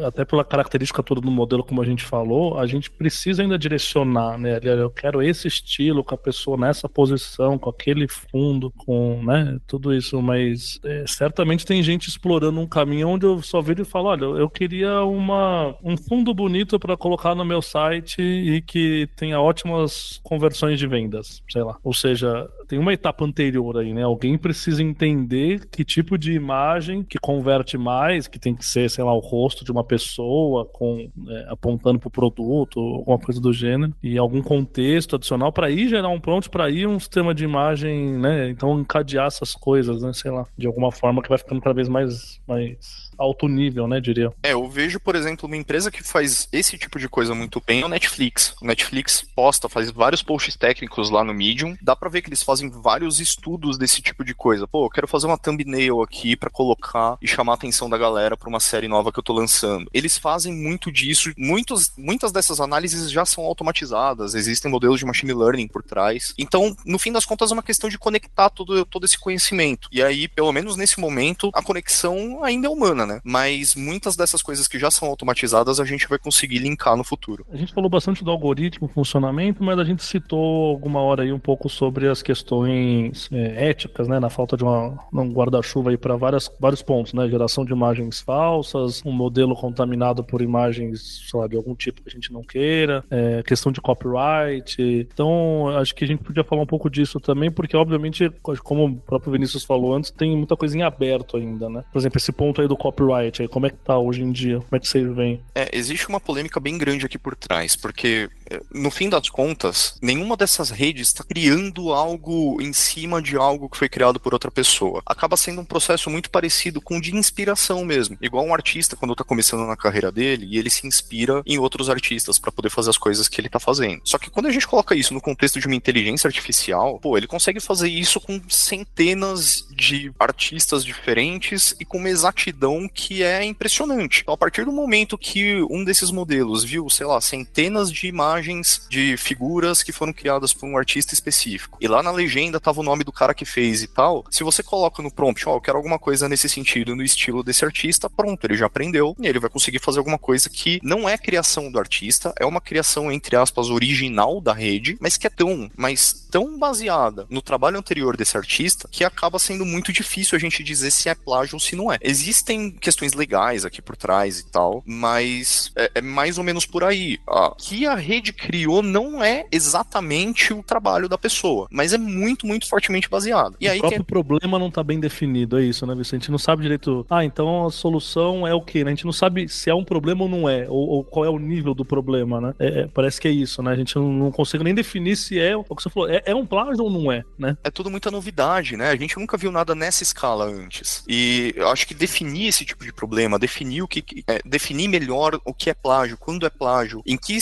até pela característica toda do modelo, como a gente falou, a gente precisa ainda direcionar, né? Eu quero esse estilo com a pessoa nessa posição, com aquele fundo, com, né? Tudo isso, mas é, certamente tem gente explorando um caminho onde eu só vejo e falo, olha, eu queria uma, um fundo bonito para colocar no meu site e que tenha ótimas conversões de vendas, sei lá. Ou seja, tem uma etapa anterior aí, né? Alguém precisa entender que tipo de imagem que converte mais, que tem que ser, sei lá, o rosto de uma pessoa com é, apontando para o produto, alguma coisa do gênero, e algum contexto adicional para ir gerar um prompt, para ir um sistema de imagem, né? Então encadear essas coisas, né? Sei lá, de alguma forma que vai ficando cada vez mais, mais alto nível, né, diria. É, eu vejo, por exemplo, uma empresa que faz esse tipo de coisa muito bem é o Netflix. O Netflix posta, faz vários posts técnicos lá no Medium. Dá pra ver que eles fazem vários estudos desse tipo de coisa. Pô, eu quero fazer uma thumbnail aqui para colocar e chamar a atenção da galera pra uma série nova que eu tô lançando. Eles fazem muito disso. Muitos, muitas dessas análises já são automatizadas. Existem modelos de machine learning por trás. Então, no fim das contas, é uma questão de conectar todo, todo esse conhecimento. E aí, pelo menos nesse momento, a conexão ainda é humana, né? Mas muitas dessas coisas que já são automatizadas a gente vai conseguir linkar no futuro. A gente falou bastante do algoritmo, funcionamento, mas a gente citou alguma hora aí um pouco sobre as questões é, éticas, né? Na falta de uma, um guarda-chuva aí para vários pontos, né? Geração de imagens falsas, um modelo contaminado por imagens, sei lá, de algum tipo que a gente não queira, é, questão de copyright. Então, acho que a gente podia falar um pouco disso também, porque, obviamente, como o próprio Vinícius falou antes, tem muita coisa em aberto ainda, né? Por exemplo, esse ponto aí do copyright copyright aí? Como é que tá hoje em dia? Como é que vocês veem? É, existe uma polêmica bem grande aqui por trás, porque no fim das contas, nenhuma dessas redes está criando algo em cima de algo que foi criado por outra pessoa. Acaba sendo um processo muito parecido com de inspiração mesmo. Igual um artista quando está começando na carreira dele e ele se inspira em outros artistas para poder fazer as coisas que ele está fazendo. Só que quando a gente coloca isso no contexto de uma inteligência artificial, pô, ele consegue fazer isso com centenas de artistas diferentes e com uma exatidão que é impressionante. Então, a partir do momento que um desses modelos viu, sei lá, centenas de imagens de figuras que foram criadas por um artista específico, e lá na legenda tava o nome do cara que fez e tal, se você coloca no prompt, ó, oh, eu quero alguma coisa nesse sentido, no estilo desse artista, pronto, ele já aprendeu, e ele vai conseguir fazer alguma coisa que não é criação do artista, é uma criação, entre aspas, original da rede, mas que é tão, mas tão baseada no trabalho anterior desse artista, que acaba sendo muito difícil a gente dizer se é plágio ou se não é. Existem questões legais aqui por trás e tal, mas é, é mais ou menos por aí. Ah, que a rede criou não é exatamente o trabalho da pessoa, mas é muito, muito fortemente baseado. E o aí próprio tem... problema não tá bem definido, é isso, né, Vicente? A gente não sabe direito. Ah, então a solução é o quê? Né? A gente não sabe se é um problema ou não é, ou, ou qual é o nível do problema, né? É, é, parece que é isso, né? A gente não, não consegue nem definir se é o que você falou, é, é um plágio ou não é, né? É tudo muita novidade, né? A gente nunca viu nada nessa escala antes. E eu acho que definir esse tipo de problema, definir o que é, definir melhor o que é plágio, quando é plágio, em que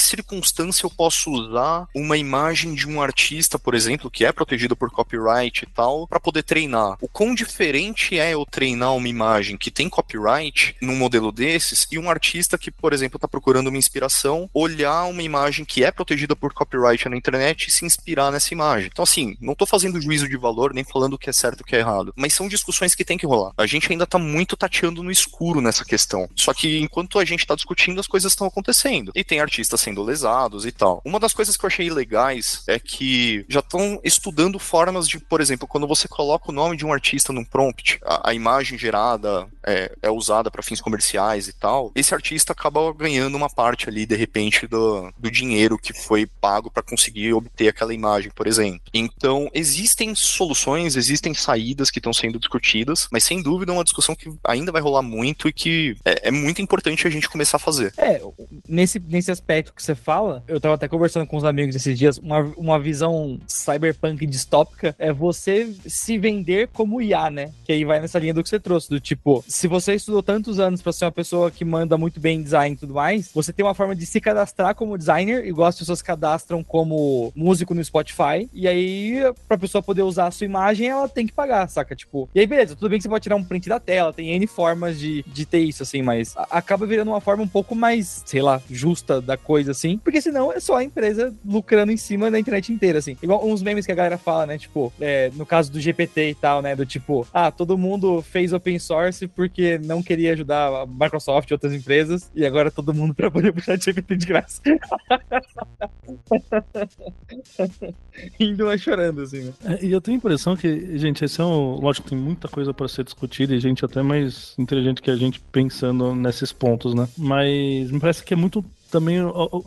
circunstância eu posso usar uma imagem de um artista, por exemplo, que é protegido por copyright e tal, para poder treinar. O quão diferente é eu treinar uma imagem que tem copyright num modelo desses e um artista que, por exemplo, está procurando uma inspiração, olhar uma imagem que é protegida por copyright na internet e se inspirar nessa imagem. Então, assim, não estou fazendo juízo de valor nem falando o que é certo e o que é errado, mas são discussões que tem que rolar. A gente ainda está muito tateando no escuro nessa questão. Só que enquanto a gente está discutindo, as coisas estão acontecendo. E tem artistas sendo lesados e tal. Uma das coisas que eu achei legais é que já estão estudando formas de, por exemplo, quando você coloca o nome de um artista num prompt, a, a imagem gerada é, é usada para fins comerciais e tal, esse artista acaba ganhando uma parte ali, de repente, do, do dinheiro que foi pago para conseguir obter aquela imagem, por exemplo. Então, existem soluções, existem saídas que estão sendo discutidas, mas sem dúvida é uma discussão que ainda vai rolar muito e que é, é muito importante a gente começar a fazer. É, nesse, nesse aspecto que você fala, eu tava até conversando com os amigos esses dias, uma, uma visão cyberpunk distópica é você se vender como IA, né? Que aí vai nessa linha do que você trouxe, do tipo, se você estudou tantos anos para ser uma pessoa que manda muito bem em design e tudo mais, você tem uma forma de se cadastrar como designer, igual as pessoas cadastram como músico no Spotify, e aí, pra pessoa poder usar a sua imagem, ela tem que pagar, saca? Tipo, e aí, beleza, tudo bem que você pode tirar um print da tela, tem N formas de, de ter isso, assim, mas acaba virando uma forma um pouco mais, sei lá, justa da coisa, assim, porque senão é só a empresa lucrando em cima da internet inteira, assim. Igual uns memes que a galera fala, né? Tipo, é, no caso do GPT e tal, né? Do tipo, ah, todo mundo fez open source porque não queria ajudar a Microsoft e outras empresas, e agora todo mundo trabalha pro chat GPT de graça. Indo lá chorando, assim, né? É, e eu tenho a impressão que, gente, esse é um. Lógico, tem muita coisa para ser discutida e gente até mais inteligente que a gente pensando nesses pontos, né? Mas me parece que é muito também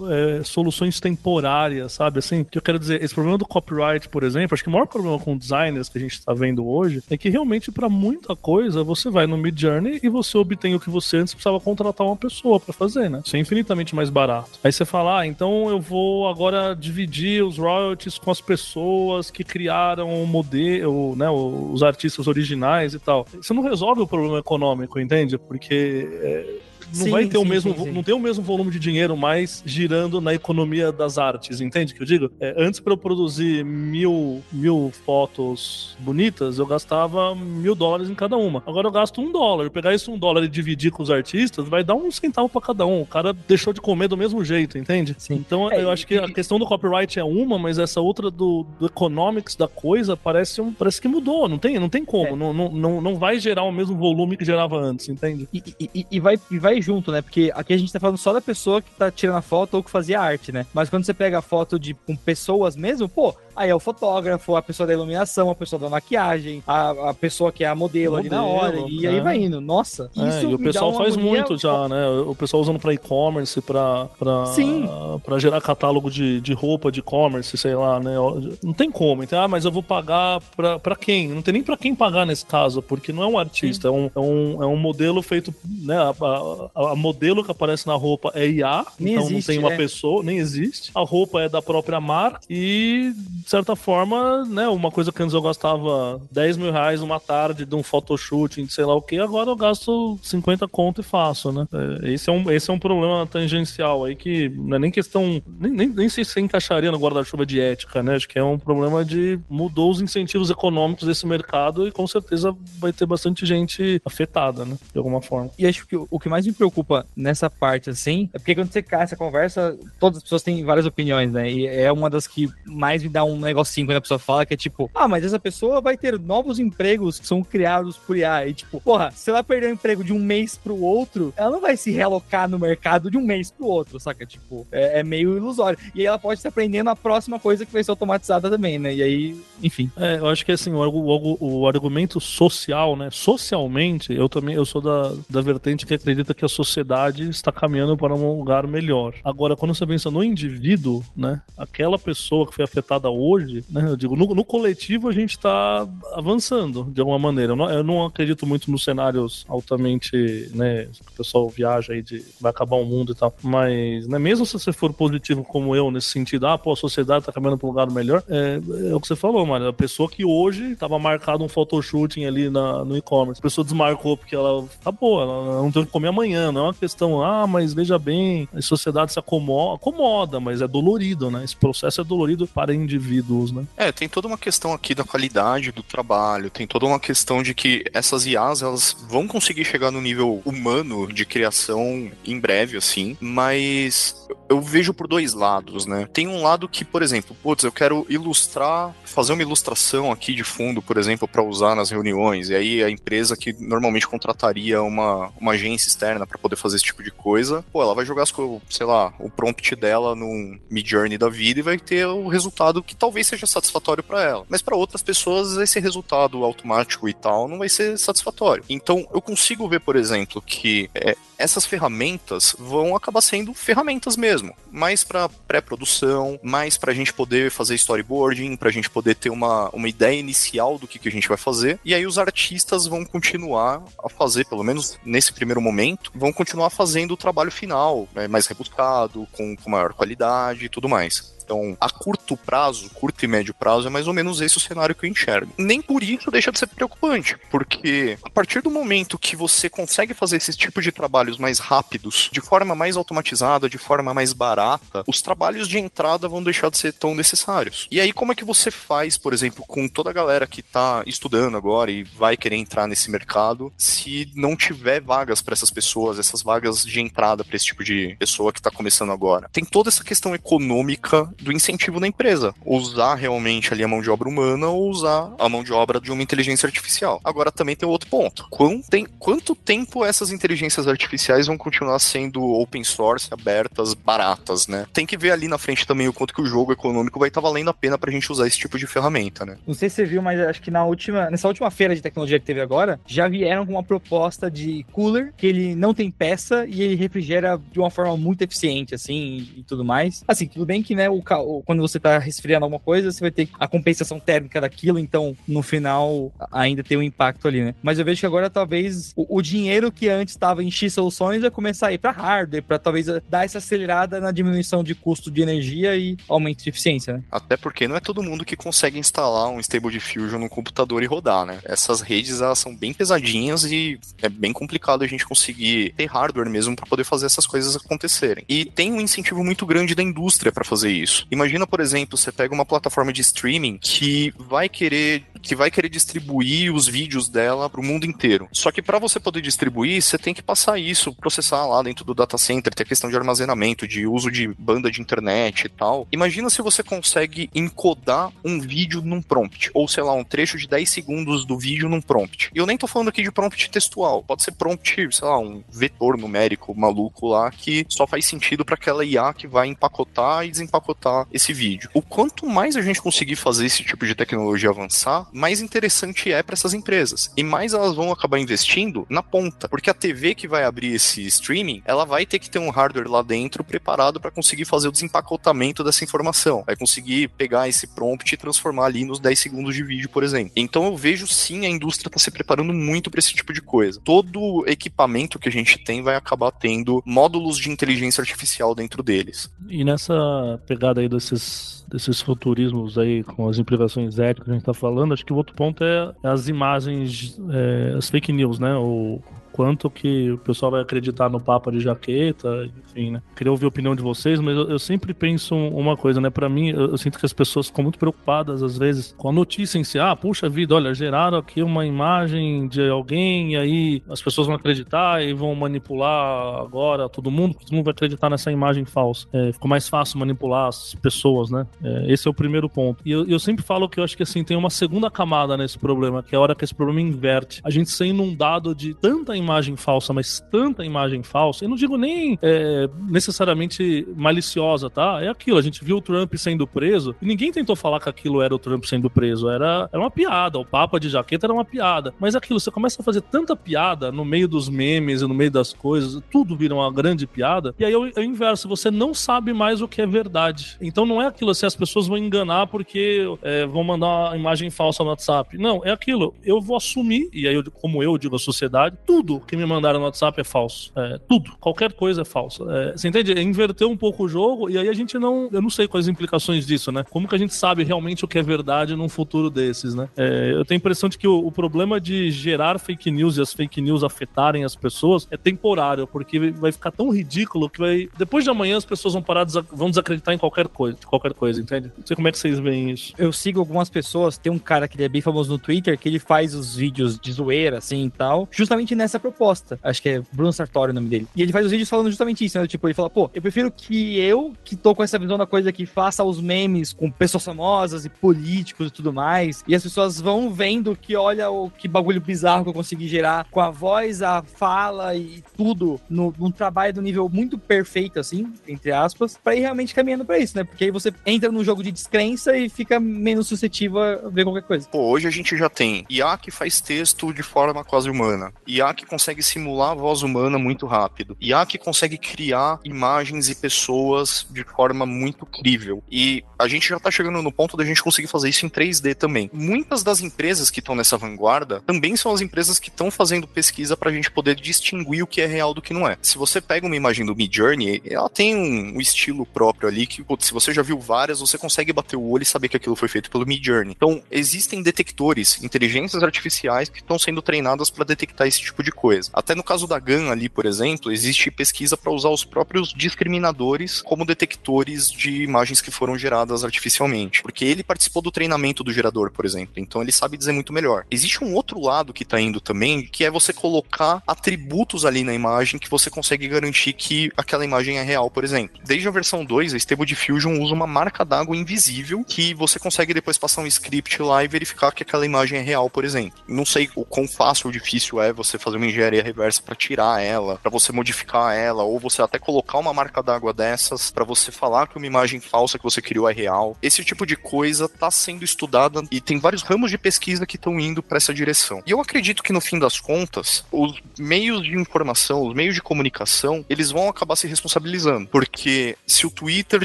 é, soluções temporárias, sabe? Assim, que eu quero dizer, esse problema do copyright, por exemplo, acho que o maior problema com designers que a gente está vendo hoje é que realmente para muita coisa você vai no Mid Journey e você obtém o que você antes precisava contratar uma pessoa para fazer, né? Isso é infinitamente mais barato. Aí você fala, ah, então eu vou agora dividir os royalties com as pessoas que criaram o modelo, né? Os artistas originais e tal. Isso não resolve o problema econômico, entende? Porque é, não sim, vai ter sim, o mesmo, sim, não tem o mesmo volume de dinheiro mais girando na economia das artes, entende que eu digo? É, antes para eu produzir mil, mil fotos bonitas, eu gastava mil dólares em cada uma. Agora eu gasto um dólar. Eu pegar isso um dólar e dividir com os artistas, vai dar um centavo para cada um. O cara deixou de comer do mesmo jeito, entende? Então é, eu acho que a questão do copyright é uma, mas essa outra do, do economics da coisa parece, um, parece que mudou. Não tem, não tem como. É. Não, não, não, não vai gerar o mesmo volume que gerava antes, entende? E, e, e vai, e vai junto, né? Porque aqui a gente tá falando só da pessoa que tá tirando a foto ou que fazia arte, né? Mas quando você pega a foto de com pessoas mesmo, pô, Aí é o fotógrafo, a pessoa da iluminação, a pessoa da maquiagem, a, a pessoa que é a modelo, modelo ali na hora. E aí vai indo. Nossa, é, isso E o pessoal faz muito já, né? O pessoal usando pra e-commerce, pra, pra, Sim. pra gerar catálogo de, de roupa de e-commerce, sei lá, né? Não tem como. Então, ah, mas eu vou pagar pra, pra quem? Não tem nem pra quem pagar nesse caso, porque não é um artista, é um, é um, é um modelo feito, né? A, a, a, modelo que aparece na roupa é IA, nem então existe, não tem uma é. pessoa, nem existe. A roupa é da própria marca e de certa forma, né, uma coisa que antes eu gastava 10 mil reais uma tarde de um photoshoot, sei lá o que, agora eu gasto 50 conto e faço, né? É, esse é um, esse é um problema tangencial aí que não é nem questão, nem, nem, nem sei se encaixaria no guarda-chuva de ética, né? Acho que é um problema de mudou os incentivos econômicos desse mercado e com certeza vai ter bastante gente afetada, né? De alguma forma. E acho que o que mais me preocupa nessa parte, assim, é porque quando você cai essa conversa, todas as pessoas têm várias opiniões, né? E é uma das que mais me dá um um negocinho quando a pessoa fala que é tipo, ah, mas essa pessoa vai ter novos empregos que são criados por IA. E tipo, porra, se ela perder o emprego de um mês pro outro, ela não vai se realocar no mercado de um mês pro outro, saca? Tipo, é, é meio ilusório. E aí ela pode estar aprendendo a próxima coisa que vai ser automatizada também, né? E aí, enfim. É, eu acho que assim, o, o, o argumento social, né? Socialmente, eu também eu sou da, da vertente que acredita que a sociedade está caminhando para um lugar melhor. Agora, quando você pensa no indivíduo, né? Aquela pessoa que foi afetada hoje, né? Eu digo, no, no coletivo a gente está avançando de alguma maneira. Eu não, eu não, acredito muito nos cenários altamente, né? Que o pessoal viaja aí de vai acabar o mundo e tal. Mas, né, mesmo se você for positivo como eu, nesse sentido, ah, pô, a sociedade está caminhando para um lugar melhor, é, é, o que você falou, mano. A pessoa que hoje estava marcado um photoshooting ali na, no e-commerce, a pessoa desmarcou porque ela acabou, ela não tem o que comer amanhã. Não é uma questão, ah, mas veja bem, a sociedade se acomoda, acomoda, mas é dolorido, né? Esse processo é dolorido para indivíduos, né? É, tem toda uma questão aqui da qualidade do trabalho, tem toda uma questão de que essas IAs, elas vão conseguir chegar no nível humano de criação em breve, assim, mas eu vejo por dois lados, né? Tem um lado que, por exemplo, putz, eu quero ilustrar, fazer uma ilustração aqui de fundo, por exemplo, para usar nas reuniões, e aí a empresa que normalmente contrataria uma, uma agência externa para poder fazer esse tipo de coisa, pô, ela vai jogar, sei lá, o prompt dela num Midjourney da vida e vai ter o resultado que talvez seja satisfatório para ela. Mas para outras pessoas, esse resultado automático e tal não vai ser satisfatório. Então, eu consigo ver, por exemplo, que é, essas ferramentas vão acabar sendo ferramentas mesmo, mais para pré-produção, mais para a gente poder fazer storyboarding, para a gente poder ter uma, uma ideia inicial do que, que a gente vai fazer. E aí os artistas vão continuar a fazer, pelo menos nesse primeiro momento, vão continuar fazendo o trabalho final, né, mais rebuscado, com, com maior qualidade e tudo mais. Então, a curto prazo, curto e médio prazo, é mais ou menos esse o cenário que eu enxergo. Nem por isso deixa de ser preocupante, porque a partir do momento que você consegue fazer esse tipo de trabalhos mais rápidos, de forma mais automatizada, de forma mais barata, os trabalhos de entrada vão deixar de ser tão necessários. E aí, como é que você faz, por exemplo, com toda a galera que está estudando agora e vai querer entrar nesse mercado, se não tiver vagas para essas pessoas, essas vagas de entrada para esse tipo de pessoa que está começando agora? Tem toda essa questão econômica do incentivo da empresa. Usar realmente ali a mão de obra humana ou usar a mão de obra de uma inteligência artificial. Agora também tem outro ponto. Quanto, tem, quanto tempo essas inteligências artificiais vão continuar sendo open source, abertas, baratas, né? Tem que ver ali na frente também o quanto que o jogo econômico vai estar tá valendo a pena pra gente usar esse tipo de ferramenta, né? Não sei se você viu, mas acho que na última, nessa última feira de tecnologia que teve agora, já vieram com uma proposta de cooler que ele não tem peça e ele refrigera de uma forma muito eficiente, assim, e tudo mais. Assim, tudo bem que, né, o quando você tá resfriando alguma coisa, você vai ter a compensação térmica daquilo, então no final ainda tem um impacto ali, né? Mas eu vejo que agora talvez o, o dinheiro que antes estava em X soluções vai começar a ir para hardware, para talvez dar essa acelerada na diminuição de custo de energia e aumento de eficiência, né? Até porque não é todo mundo que consegue instalar um Stable Diffusion no computador e rodar, né? Essas redes elas são bem pesadinhas e é bem complicado a gente conseguir ter hardware mesmo para poder fazer essas coisas acontecerem. E tem um incentivo muito grande da indústria para fazer isso. Imagina, por exemplo, você pega uma plataforma de streaming que vai querer que vai querer distribuir os vídeos dela para o mundo inteiro. Só que para você poder distribuir, você tem que passar isso, processar lá dentro do data center, ter questão de armazenamento, de uso de banda de internet e tal. Imagina se você consegue encodar um vídeo num prompt, ou sei lá, um trecho de 10 segundos do vídeo num prompt. E eu nem tô falando aqui de prompt textual, pode ser prompt, sei lá, um vetor numérico maluco lá que só faz sentido para aquela IA que vai empacotar e desempacotar esse vídeo. O quanto mais a gente conseguir fazer esse tipo de tecnologia avançar, mais interessante é para essas empresas. E mais elas vão acabar investindo na ponta, porque a TV que vai abrir esse streaming, ela vai ter que ter um hardware lá dentro preparado para conseguir fazer o desempacotamento dessa informação. Vai conseguir pegar esse prompt e transformar ali nos 10 segundos de vídeo, por exemplo. Então eu vejo sim a indústria está se preparando muito para esse tipo de coisa. Todo equipamento que a gente tem vai acabar tendo módulos de inteligência artificial dentro deles. E nessa pegada aí desses desses futurismos aí com as implicações éticas que a gente está falando, acho que o outro ponto é as imagens, é, as fake news, né? O, quanto que o pessoal vai acreditar no Papa de jaqueta, enfim, né? Queria ouvir a opinião de vocês, mas eu, eu sempre penso uma coisa, né? Para mim, eu, eu, sinto que as pessoas ficam muito preocupadas, às vezes, com a notícia em si. Ah, puxa vida, olha, geraram aqui uma imagem de alguém, e aí as pessoas vão acreditar e vão manipular agora todo mundo, todo mundo vai acreditar nessa imagem falsa. É, ficou mais fácil manipular as pessoas, né? É, esse é o primeiro ponto. E eu, eu, sempre falo que eu acho que assim tem uma segunda camada nesse problema, que é a hora que esse problema inverte. A gente ser inundado de tanta imagem falsa, mas tanta imagem falsa. Eu não digo nem é, necessariamente maliciosa, tá? É aquilo. A gente viu o Trump sendo preso e ninguém tentou falar que aquilo era o Trump sendo preso. Era, era uma piada. O Papa de jaqueta era uma piada. Mas aquilo, você começa a fazer tanta piada no meio dos memes e no meio das coisas, tudo vira uma grande piada. E aí é o, é inverso. Você não sabe mais o que é verdade. Então não é aquilo assim, as pessoas vão enganar porque é, vão mandar uma imagem falsa no WhatsApp. Não, é aquilo. Eu vou assumir, e aí, eu, como eu digo a sociedade, tudo que me mandaram no WhatsApp é falso. É, tudo. Qualquer coisa é falsa. É, você entende? É inverter um pouco o jogo e aí a gente não. Eu não sei quais as implicações disso, né? Como que a gente sabe realmente o que é verdade num futuro desses, né? É, eu tenho a impressão de que o, o, problema de gerar fake news e as fake news afetarem as pessoas é temporário, porque vai ficar tão ridículo que vai. Depois de amanhã as pessoas vão parar, vão desacreditar em qualquer coisa, qualquer coisa, entende? Não sei como é que vocês veem isso. Eu sigo algumas pessoas, tem um cara que ele é bem famoso no Twitter, que ele faz os vídeos de zoeira, assim e tal, justamente nessa proposta. Acho que é Bruno Sartori o nome dele. E ele faz os vídeos falando justamente isso, né? Tipo, ele fala, pô, eu prefiro que eu, que tô com essa visão da coisa que faça os memes com pessoas famosas e políticos e tudo mais, e as pessoas vão vendo que olha o que bagulho bizarro que eu consegui gerar com a voz, a fala e tudo no, num trabalho do nível muito perfeito, assim, entre aspas, para ir realmente caminhando para isso, né? Porque aí você entra num jogo de descrença e fica menos suscetível a ver qualquer coisa. Pô, hoje a gente já tem IA que faz texto de forma quase humana, IA que consegue simular a voz humana muito rápido, IA que consegue criar imagens e pessoas de forma muito crível. E a gente já tá chegando no ponto da gente conseguir fazer isso em 3D também. Muitas das empresas que estão nessa vanguarda também são as empresas que estão fazendo pesquisa para a gente poder distinguir o que é real do que não é. Se você pega uma imagem do Mid Journey, ela tem um, um estilo próprio ali que, putz, se você já viu várias, você consegue bater o olho e saber que aquilo foi feito pelo Mid Journey. Então, existem detectores, inteligências artificiais que estão sendo treinadas para detectar esse tipo de coisa. Até no caso da GAN ali, por exemplo, existe pesquisa para usar os próprios discriminadores como detectores de imagens que foram geradas artificialmente, porque ele participou do treinamento do gerador, por exemplo. Então, ele sabe dizer muito melhor. Existe um outro lado que está indo também, que é você colocar atributos ali na imagem que você consegue garantir que aquela imagem é real, por exemplo. Desde a versão 2, a Stable Diffusion usa uma marca d'água invisível que você consegue depois passar um script lá e verificar que aquela imagem é real, por exemplo. Não sei o quão fácil ou difícil é você fazer uma engenharia reversa para tirar ela, para você modificar ela, ou você até colocar uma marca d'água dessas para você falar que uma imagem falsa que você criou é real. Esse tipo de coisa está sendo estudada e tem vários ramos de pesquisa que estão indo para essa direção. E eu acredito que no fim das contas, os meios de informação, os meios de comunicação, eles vão acabar se responsabilizando, porque se o Twitter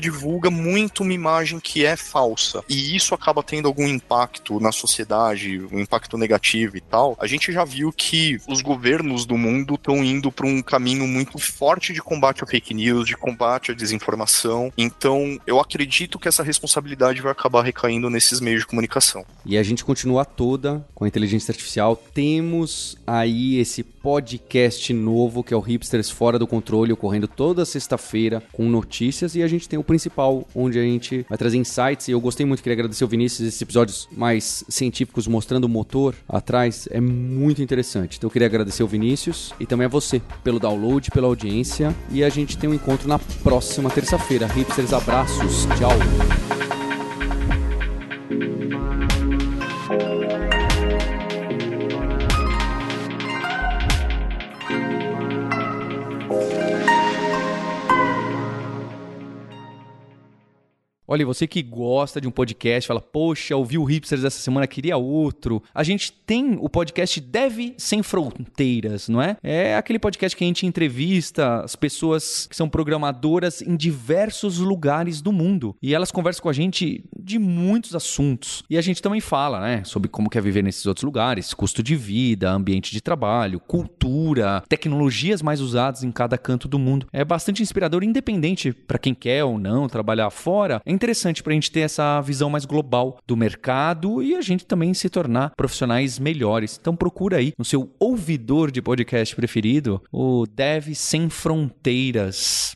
divulga muito uma imagem que é falsa e isso acaba tendo algum impacto na sociedade, um impacto negativo e tal, a gente já viu que os governos do mundo estão indo para um caminho muito forte de combate à fake news, de combate à desinformação. Então, eu acredito que essa responsabilidade vai acabar recaindo nesses meios de comunicação. E a gente continua toda com a inteligência artificial. Temos aí esse podcast novo que é o Hipsters Fora do Controle, ocorrendo toda sexta-feira com notícias. E a gente tem o principal, onde a gente vai trazer insights. E eu gostei muito, queria agradecer o Vinícius, esses episódios mais científicos mostrando o motor atrás. É muito interessante. Então eu queria agradecer Vinícius e também a você pelo download, pela audiência. E a gente tem um encontro na próxima terça-feira. Hipsters, abraços. Tchau. Olha, você que gosta de um podcast, fala, poxa, ouvi o Hipsters essa semana, queria outro. A gente tem o podcast Deve Sem Fronteiras, não é? É aquele podcast que a gente entrevista as pessoas que são programadoras em diversos lugares do mundo. E elas conversam com a gente de muitos assuntos. E a gente também fala, né, sobre como quer viver nesses outros lugares, custo de vida, ambiente de trabalho, cultura, tecnologias mais usadas em cada canto do mundo. É bastante inspirador, independente para quem quer ou não trabalhar fora. É interessante para a gente ter essa visão mais global do mercado e a gente também se tornar profissionais melhores. Então procura aí no seu ouvidor de podcast preferido o Dev Sem Fronteiras.